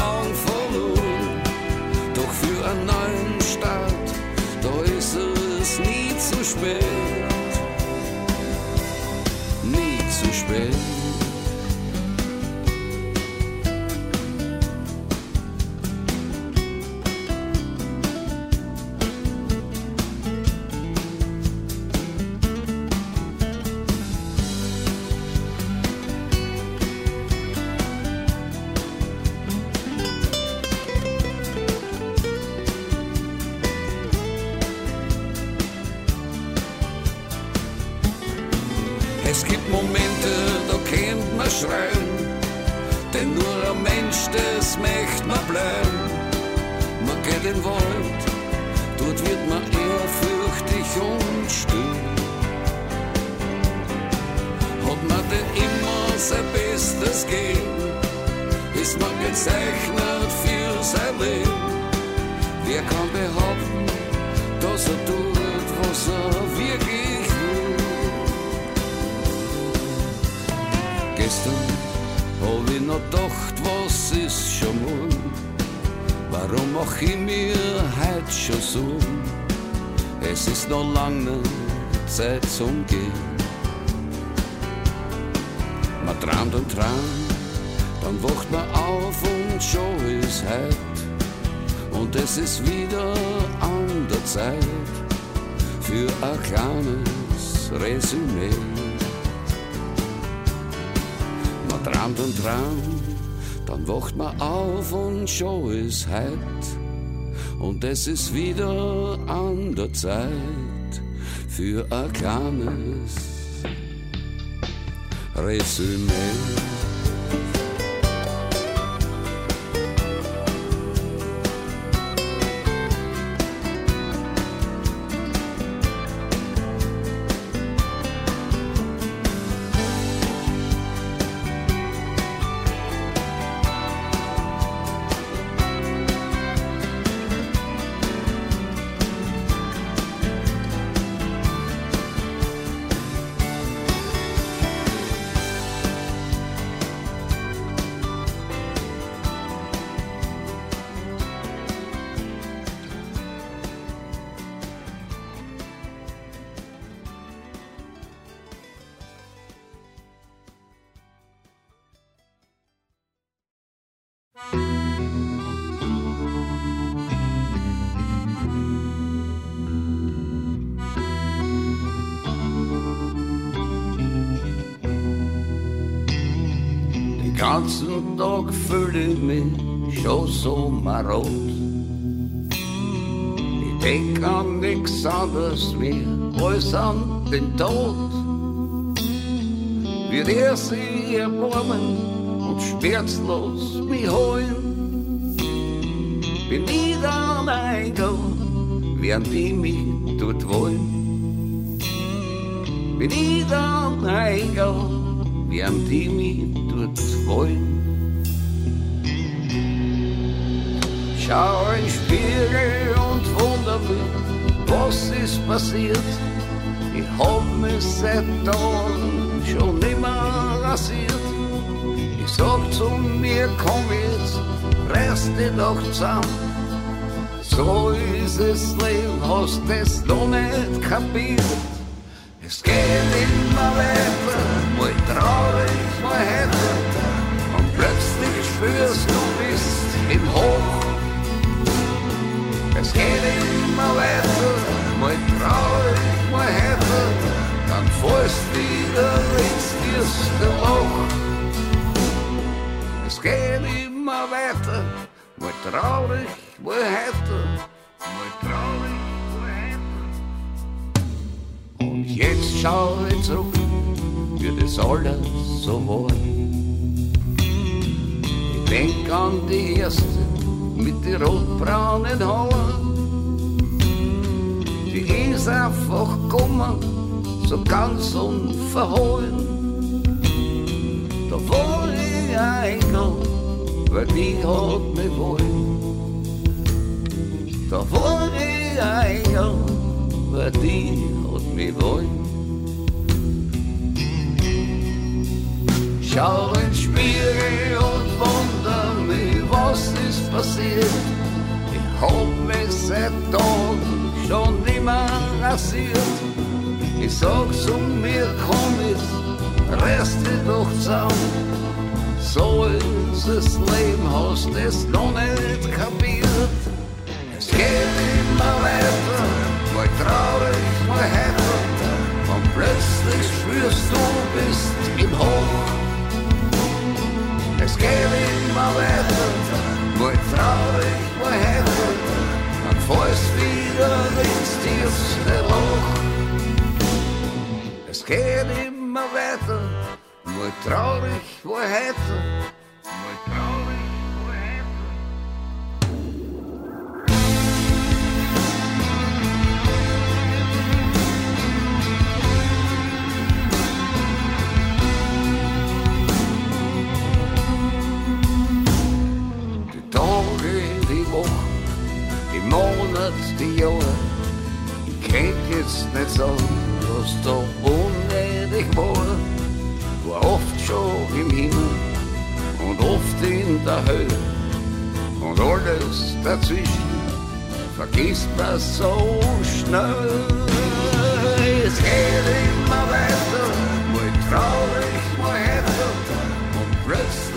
[SPEAKER 19] Zum Gehen. Man träumt und träumt, dann wacht man auf und schon ist heut. Und es ist wieder an der Zeit für ein kleines Resümee. Man träumt und träumt, dann wacht man auf und schon ist heut. Und es ist wieder an der Zeit für ein Resümee. Ganzen Tag fühle ich mich schon so marot. Ich denk an nix anderes mehr als an den Tod. Wird er sich erbarmen und schmerzlos mich holen. Bin ich dann eingegangen, während die mich dort wollen. Bin ich dann eingegangen, während die mich dort wollen. Schau in den Spiegel und wunder mich, was ist passiert? Ich hab mich seit Tagen schon nimmer rasiert. Ich sag zu mir, komm jetzt, reiß dich doch zusammen. So ist es Leben, hast das noch nicht kapiert. Es geht immer weiter, mal traurig, mal heiter. Spürst du bist im Hoch. Es geht immer weiter, mal traurig, mal heiter. Dann fällst wieder ins erste Loch. Es geht immer weiter, mal traurig, mal heiter. Mal traurig, mal heiter. Und jetzt schau ich zurück, wie das alles so war. Ich denk an die erste mit den rotbraunen Haaren. Die ist einfach gekommen, so ganz unverhohlen. Da war ich eingeladen, weil die hat mich wollen. Da war ich eingeladen, weil die hat mich wollen. Schau ins Spiegel und wundere mich, was ist passiert. Ich hab mich seit Tagen schon nimmer rasiert. Ich sag zu mir, komm reiß dich doch zusammen. So ist das Leben, hast es noch nicht kapiert. Es geht immer weiter, mal traurig, mal heiter. Und plötzlich spürst du, bist im Hoch. Es geht immer weiter, mal traurig, mal heiter. Dann fällst wieder ins tiefste Loch. Es geht immer weiter, mal traurig, mal heiter. loves Viola. Kijk jetzt nicht so, was da unnötig war. War oft schon im Himmel und oft in der Hölle. Und alles dazwischen vergisst man so schnell. Es geht immer weiter, mal traurig, mal heiter und plötzlich.